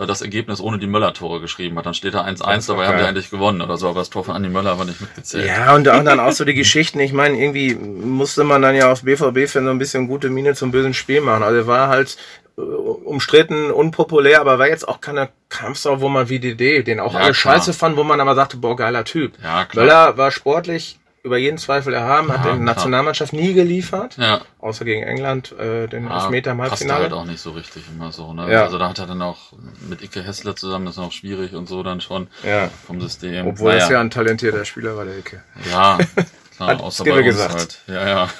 das Ergebnis ohne die Möller-Tore geschrieben hat. Dann steht da 1-1, dabei haben die eigentlich gewonnen oder so, aber das Tor von Andi Möller war nicht mitgezählt. Ja, und auch dann auch so die Geschichten. Ich meine, irgendwie musste man dann ja aus BVB-Fan so ein bisschen gute Miene zum bösen Spiel machen. Also war halt äh, umstritten, unpopulär, aber war jetzt auch keine Kampfsau, wo man wie DD, den auch ja, alle klar. scheiße fand, wo man aber sagte, boah, geiler Typ. Ja, klar. Möller war sportlich über jeden Zweifel erhaben, ja, hat der Nationalmannschaft nie geliefert, ja. außer gegen England, äh, den ja, Elfmeter im Halbfinale. Passt halt auch nicht so richtig immer so, ne? Ja. Also da hat er dann auch mit Icke Hessler zusammen, das ist noch schwierig und so dann schon ja. vom System. Obwohl naja. ja ein talentierter Spieler war, der Icke. Ja, klar, hat außer bei gesagt. Halt. Ja, ja.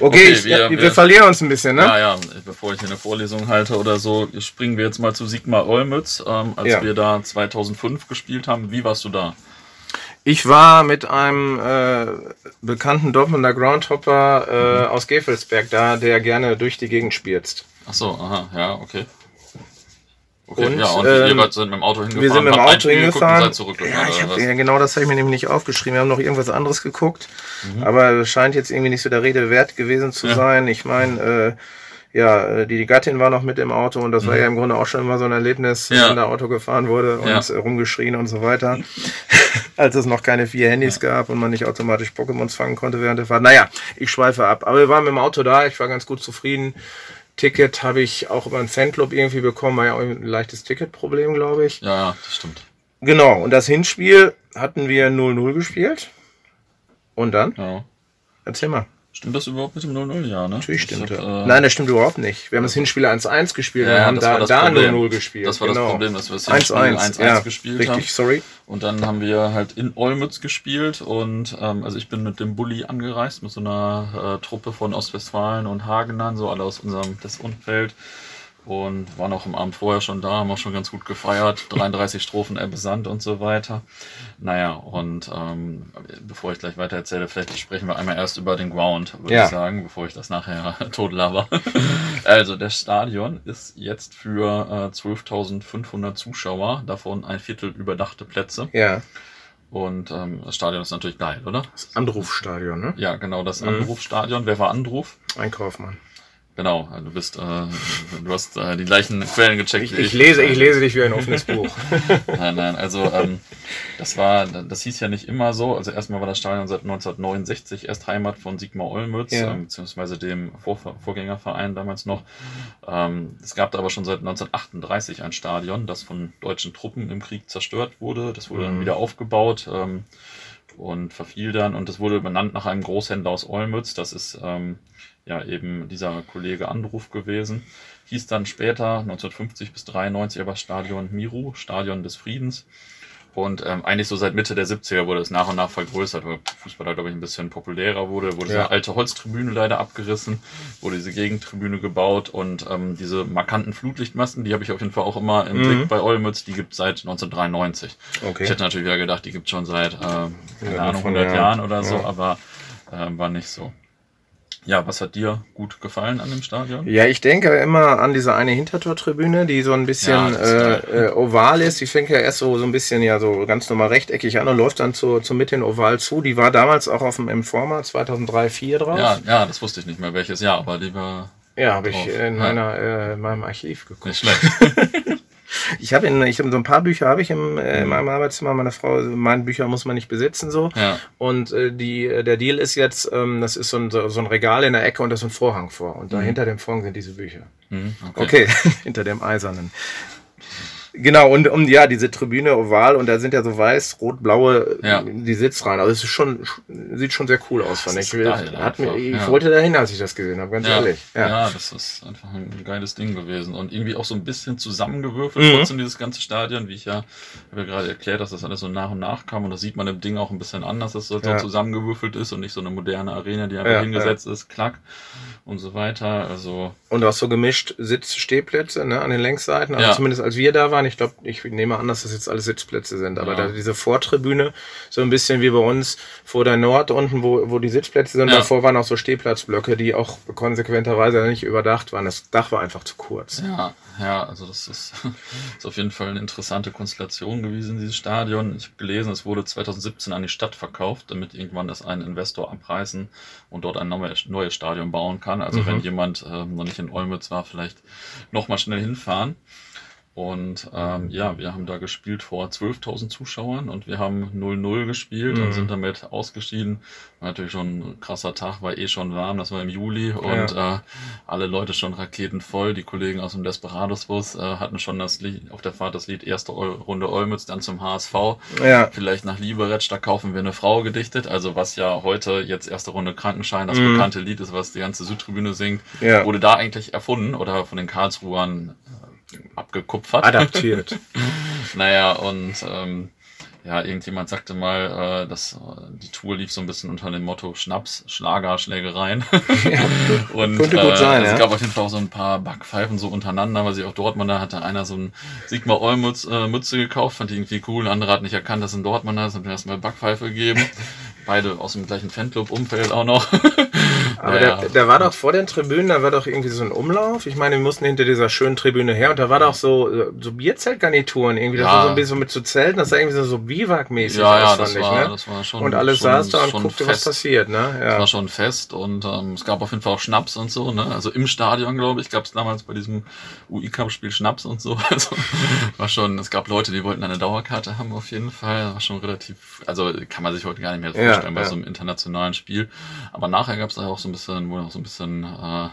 Okay, okay wir, ja, wir, wir, verlieren uns ein bisschen, ne? Ja, ja, bevor ich hier eine Vorlesung halte oder so, springen wir jetzt mal zu Sigmar Olmütz, ähm, als wir da 2005 gespielt haben. Wie warst du da? Ich war mit einem äh, bekannten Dortmunder Groundhopper äh, mhm. aus Gefelsberg da, der gerne durch die Gegend spirzt. Ach so, aha, ja, okay. Okay, und, ja, und ähm, ihr sind mit dem Auto hingefahren. Wir sind mit dem Auto hingefahren. Zurück, ja, ich hab, ja, genau das habe ich mir nämlich nicht aufgeschrieben. Wir haben noch irgendwas anderes geguckt, mhm. aber es scheint jetzt irgendwie nicht so der Rede wert gewesen zu ja. sein. Ich meine, äh, ja, äh, die, die Gattin war noch mit im Auto und das mhm. war ja im Grunde auch schon immer so ein Erlebnis, ja. wenn da Auto gefahren wurde und ja. rumgeschrien und so weiter. Als es noch keine vier Handys ja. gab und man nicht automatisch Pokémons fangen konnte während der Fahrt. Naja, ich schweife ab. Aber wir waren mit dem Auto da, ich war ganz gut zufrieden. Ticket habe ich auch über einen Fanclub irgendwie bekommen, war ja auch ein leichtes Ticketproblem, glaube ich. Ja, ja, das stimmt. Genau, und das Hinspiel hatten wir 0-0 gespielt. Und dann? Ja. Erzähl mal. Stimmt das überhaupt mit dem 0-0? Ja, ne? Natürlich stimmt. Hab, äh, Nein, das stimmt überhaupt nicht. Wir haben das Hinspiel 1-1 gespielt ja, und haben da, da 0-0 gespielt. Das war genau. das Problem, dass wir das Hinspiel 1-1 ja, gespielt richtig, haben. Richtig, sorry. Und dann haben wir halt in Olmütz gespielt und ähm, also ich bin mit dem Bulli angereist, mit so einer äh, Truppe von Ostwestfalen und Hagenern, so alle aus unserem das Umfeld und waren auch am Abend vorher schon da, haben auch schon ganz gut gefeiert, 33 Strophen Ebbe Sand und so weiter. Naja, und ähm, bevor ich gleich weiter erzähle, vielleicht sprechen wir einmal erst über den Ground, würde ja. ich sagen, bevor ich das nachher tot laber. also, das Stadion ist jetzt für äh, 12.500 Zuschauer, davon ein Viertel überdachte Plätze. Ja. Und ähm, das Stadion ist natürlich geil, oder? Das Anrufstadion, ne? Ja, genau, das mhm. Anrufstadion. Wer war Anruf? Ein Kaufmann. Genau, du bist, äh, du hast äh, die gleichen Quellen gecheckt. Ich, ich, lese, ich lese dich wie ein offenes Buch. nein, nein, also ähm, das war, das hieß ja nicht immer so. Also erstmal war das Stadion seit 1969 erst Heimat von Sigmar Olmütz, ja. ähm, beziehungsweise dem Vor Vorgängerverein damals noch. Ähm, es gab da aber schon seit 1938 ein Stadion, das von deutschen Truppen im Krieg zerstört wurde. Das wurde mhm. dann wieder aufgebaut. Ähm, und verfiel dann und es wurde benannt nach einem Großhändler aus Olmütz. Das ist ähm, ja eben dieser Kollege Anruf gewesen. Hieß dann später 1950 bis 93 aber Stadion Miru, Stadion des Friedens. Und ähm, eigentlich so seit Mitte der 70er wurde es nach und nach vergrößert, weil Fußball da, glaube ich, ein bisschen populärer wurde. Wurde ja. diese alte Holztribüne leider abgerissen, wurde diese Gegentribüne gebaut und ähm, diese markanten Flutlichtmasten, die habe ich auf jeden Fall auch immer im mhm. Blick bei Olmütz, die gibt es seit 1993. Okay. Ich hätte natürlich wieder gedacht, die gibt es schon seit, äh, keine Ahnung, 100 Jahren oder so, ja. aber äh, war nicht so. Ja, was hat dir gut gefallen an dem Stadion? Ja, ich denke immer an diese eine Hintertortribüne, die so ein bisschen ja, äh, äh, oval ist. Die fängt ja erst so, so ein bisschen ja so ganz normal rechteckig an und läuft dann zu, zu mit den Oval zu. Die war damals auch auf dem Informer 2003, 2004 drauf. Ja, ja, das wusste ich nicht mehr welches Jahr, aber die war. Ja, habe ich in, meiner, äh, in meinem Archiv geguckt. Nicht schlecht. Ich habe in, ich habe so ein paar Bücher habe ich im, äh, in meinem Arbeitszimmer. Meine Frau, meine Bücher muss man nicht besitzen so. Ja. Und äh, die, äh, der Deal ist jetzt, ähm, das ist so ein, so ein Regal in der Ecke und da ist ein Vorhang vor. Und da mhm. hinter dem Vorhang sind diese Bücher. Mhm, okay, okay. hinter dem eisernen. Genau, und um ja, diese Tribüne oval und da sind ja so weiß, rot, blaue ja. die Sitzreihen. Also es ist schon, sieht schon sehr cool aus, fand ich. Geil, hat mir, ich ja. wollte dahin, als ich das gesehen habe, ganz ja. ehrlich. Ja. ja, das ist einfach ein geiles Ding gewesen. Und irgendwie auch so ein bisschen zusammengewürfelt mhm. trotzdem dieses ganze Stadion, wie ich ja, habe ja gerade erklärt, dass das alles so nach und nach kam. Und das sieht man im Ding auch ein bisschen anders, dass das so zusammengewürfelt ist und nicht so eine moderne Arena, die einfach hingesetzt ist, klack und so weiter. Also. Und auch so gemischt Sitz-Stehplätze ne, an den Längsseiten. Also zumindest als wir da waren, ich glaube, ich nehme an, dass das jetzt alles Sitzplätze sind, aber ja. da diese Vortribüne, so ein bisschen wie bei uns vor der Nord unten, wo, wo die Sitzplätze sind, ja. davor waren auch so Stehplatzblöcke, die auch konsequenterweise nicht überdacht waren. Das Dach war einfach zu kurz. Ja, ja, also das ist, ist auf jeden Fall eine interessante Konstellation gewesen, dieses Stadion. Ich habe gelesen, es wurde 2017 an die Stadt verkauft, damit irgendwann das ein Investor abreißen und dort ein neues Stadion bauen kann. Also mhm. wenn jemand äh, noch nicht in Olmütz war, vielleicht nochmal schnell hinfahren. Und ähm, ja, wir haben da gespielt vor 12.000 Zuschauern und wir haben 0-0 gespielt mhm. und sind damit ausgeschieden. War natürlich schon ein krasser Tag, war eh schon warm, das war im Juli und ja. äh, alle Leute schon raketenvoll. Die Kollegen aus dem Desperados-Bus äh, hatten schon das Lied, auf der Fahrt das Lied erste Runde Olmütz, dann zum HSV. Ja. Vielleicht nach Lieberetsch, da kaufen wir eine Frau gedichtet. Also was ja heute jetzt erste Runde Krankenschein, das mhm. bekannte Lied ist, was die ganze Südtribüne singt, ja. wurde da eigentlich erfunden oder von den Karlsruhern abgekupfert. Adaptiert. naja, und ähm, ja, irgendjemand sagte mal, äh, dass äh, die Tour lief so ein bisschen unter dem Motto Schnaps, Schlager, Schlägereien. Ja, und könnte gut äh, sein, es ja. gab auf jeden Fall auch so ein paar Backpfeifen so untereinander, weil sie auch Dortmunder hatte einer so ein Sigmar Olmütz äh, Mütze gekauft, fand die irgendwie cool, ein anderer hat nicht erkannt, dass ein Dortmunder ist, hat mir erstmal Backpfeife gegeben. Beide aus dem gleichen Fanclub-Umfeld auch noch. Aber naja. da, da war doch vor den Tribünen, da war doch irgendwie so ein Umlauf. Ich meine, wir mussten hinter dieser schönen Tribüne her und da war doch so, so Bierzeltgarnituren irgendwie. Das ja. war so ein bisschen mit zu so Zelten, das sah irgendwie so, so Biwak-mäßig ja, aus, ja, das war, ne? das war schon. Und alles schon, saß da und guckte, fest. was passiert, ne? Ja. Das war schon fest und ähm, es gab auf jeden Fall auch Schnaps und so, ne? Also im Stadion, glaube ich, gab es damals bei diesem UI-Cup-Spiel Schnaps und so. Also war schon, es gab Leute, die wollten eine Dauerkarte haben auf jeden Fall. War schon relativ, also kann man sich heute gar nicht mehr vorstellen ja, bei so einem internationalen Spiel. Aber nachher gab es da auch so ein bisschen, wo noch so ein bisschen äh,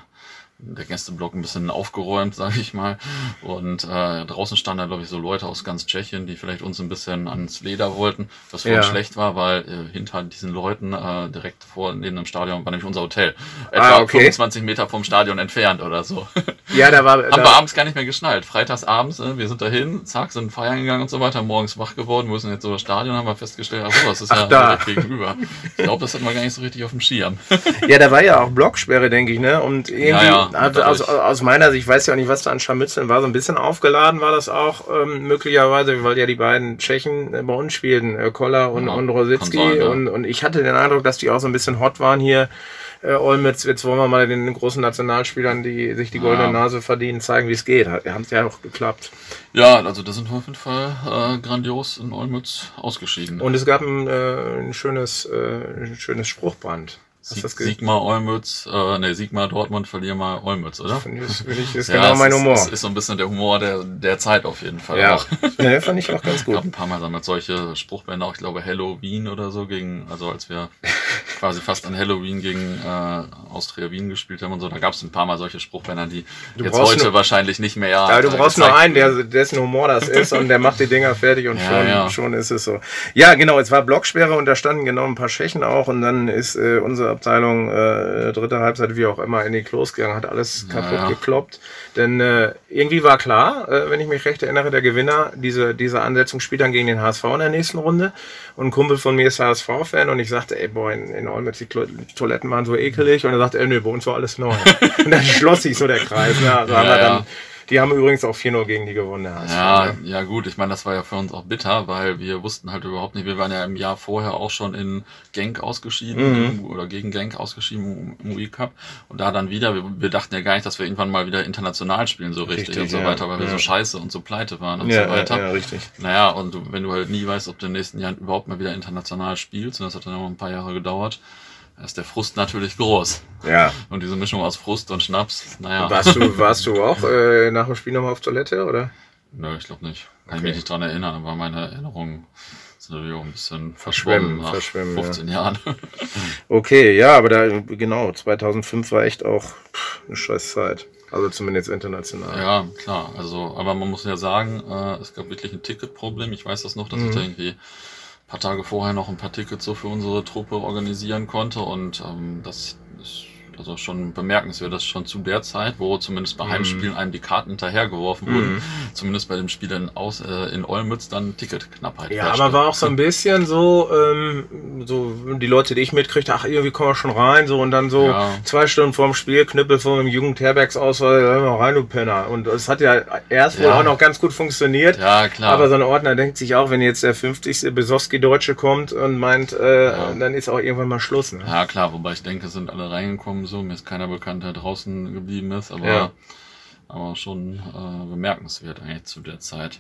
der Gästeblock ein bisschen aufgeräumt, sage ich mal. Und äh, draußen standen da, glaube ich, so Leute aus ganz Tschechien, die vielleicht uns ein bisschen ans Leder wollten, was für ja. uns schlecht war, weil äh, hinter diesen Leuten äh, direkt vor neben dem Stadion war nämlich unser Hotel. Etwa ah, okay. 25 Meter vom Stadion entfernt oder so. Ja, da war. Haben da wir abends gar nicht mehr geschnallt. Freitags abends, äh, wir sind dahin, zack, sind feiern gegangen und so weiter, morgens wach geworden, müssen jetzt so das Stadion, haben wir festgestellt, ach so, das ist ach, ja da. gegenüber. Ich glaube, das hat man gar nicht so richtig auf dem Schirm. Ja, da war ja auch Blocksperre, denke ich, ne? Und irgendwie. Ja, ja also, aus, aus meiner Sicht, ich weiß ja auch nicht, was da an Scharmützeln war, so ein bisschen aufgeladen war das auch ähm, möglicherweise, weil ja die beiden Tschechen äh, bei uns spielten, äh, Koller und, ja, und Rositzky. Sein, ja. und, und ich hatte den Eindruck, dass die auch so ein bisschen hot waren hier. Äh, Olmütz, jetzt wollen wir mal den großen Nationalspielern, die sich die goldene ja. Nase verdienen, zeigen, wie es geht. Hat es ja auch geklappt. Ja, also da sind wir auf jeden Fall äh, grandios in Olmütz ausgeschieden. Und es gab ein, äh, ein schönes, äh, ein schönes Spruchband. Sieg, Sigmar Olmütz, äh, ne, Sigmar Dortmund, verlier mal Olmütz, oder? Finde ich, find ich, ist ja, genau mein Humor. Ist, ist so ein bisschen der Humor der, der Zeit auf jeden Fall. Ja, ja fand ich auch ganz gut. Ich habe ein paar Mal damit solche Spruchbänder, auch ich glaube Halloween oder so, gegen, also als wir quasi fast an Halloween gegen äh, Austria Wien gespielt haben und so, da gab es ein paar Mal solche Spruchbänder, die du jetzt heute nur, wahrscheinlich nicht mehr. Ja, du brauchst nur einen, der, dessen Humor das ist und der macht die Dinger fertig und ja, schon, ja. schon ist es so. Ja, genau, es war Blocksperre und da standen genau ein paar Schwächen auch und dann ist äh, unser Presseabteilung, äh, dritte Halbzeit, wie auch immer, in die Klos gegangen, hat alles kaputt ja, ja. gekloppt. Denn äh, irgendwie war klar, äh, wenn ich mich recht erinnere, der Gewinner diese, diese Ansetzung spielt dann gegen den HSV in der nächsten Runde. Und ein Kumpel von mir ist HSV-Fan und ich sagte, ey, boah, in, in Olmütz, die Toiletten waren so ekelig. Und er sagte, ey, nö, bei uns war alles neu. und dann schloss sich so der Kreis. Ne? Also ja, haben wir dann die haben übrigens auch 4-0 gegen die gewonnen. Ja, ne? ja gut, ich meine, das war ja für uns auch bitter, weil wir wussten halt überhaupt nicht, wir waren ja im Jahr vorher auch schon in Genk ausgeschieden mhm. oder gegen Genk ausgeschieden im Wii Cup und da dann wieder, wir, wir, dachten ja gar nicht, dass wir irgendwann mal wieder international spielen so richtig, richtig und so ja, weiter, weil ja. wir so scheiße und so pleite waren und ja, so weiter. Ja, richtig. Naja, und wenn du halt nie weißt, ob du den nächsten Jahren überhaupt mal wieder international spielst, und das hat dann noch ein paar Jahre gedauert, da ist der Frust natürlich groß. Ja. Und diese Mischung aus Frust und Schnaps, naja. Warst du, warst du auch äh, nach dem Spiel nochmal auf Toilette, oder? Nö, ich glaube nicht. Kann okay. ich mich nicht dran erinnern, aber meine Erinnerungen sind natürlich auch ein bisschen verschwommen nach verschwimmen, 15 ja. Jahren. okay, ja, aber da, genau, 2005 war echt auch pff, eine scheiß Zeit. Also zumindest international. Ja, klar. Also, aber man muss ja sagen, äh, es gab wirklich ein Ticketproblem. Ich weiß das noch, dass mhm. ich da irgendwie paar Tage vorher noch ein paar Tickets so für unsere Truppe organisieren konnte und ähm, das ist also schon bemerkenswert, dass schon zu der Zeit, wo zumindest bei mhm. Heimspielen einem die Karten hinterhergeworfen wurden, mhm. zumindest bei dem Spiel in, Aus, äh, in Olmütz dann Ticketknappheit. Ja, aber war auch so ein bisschen so, ähm, so die Leute, die ich mitkriegte, ach, irgendwie kommen wir schon rein, so und dann so ja. zwei Stunden vorm Spiel, Knüppel vor dem Jugendherbergsauswahl, rein, du Penner. Und es hat ja erst wohl auch noch ganz gut funktioniert. Ja, klar. Aber so ein Ordner denkt sich auch, wenn jetzt der 50. Besowski-Deutsche kommt und meint, äh, ja. dann ist auch irgendwann mal Schluss. Ne? Ja, klar, wobei ich denke, sind alle reingekommen so. Mir ist keiner bekannt, der draußen geblieben ist, aber, ja. aber schon äh, bemerkenswert eigentlich zu der Zeit.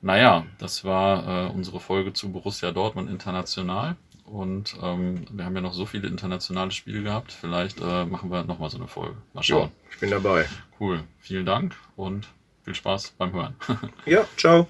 Naja, das war äh, unsere Folge zu Borussia Dortmund international. Und ähm, wir haben ja noch so viele internationale Spiele gehabt. Vielleicht äh, machen wir nochmal so eine Folge. Mal schauen. Jo, ich bin dabei. Cool. Vielen Dank und viel Spaß beim Hören. ja, ciao.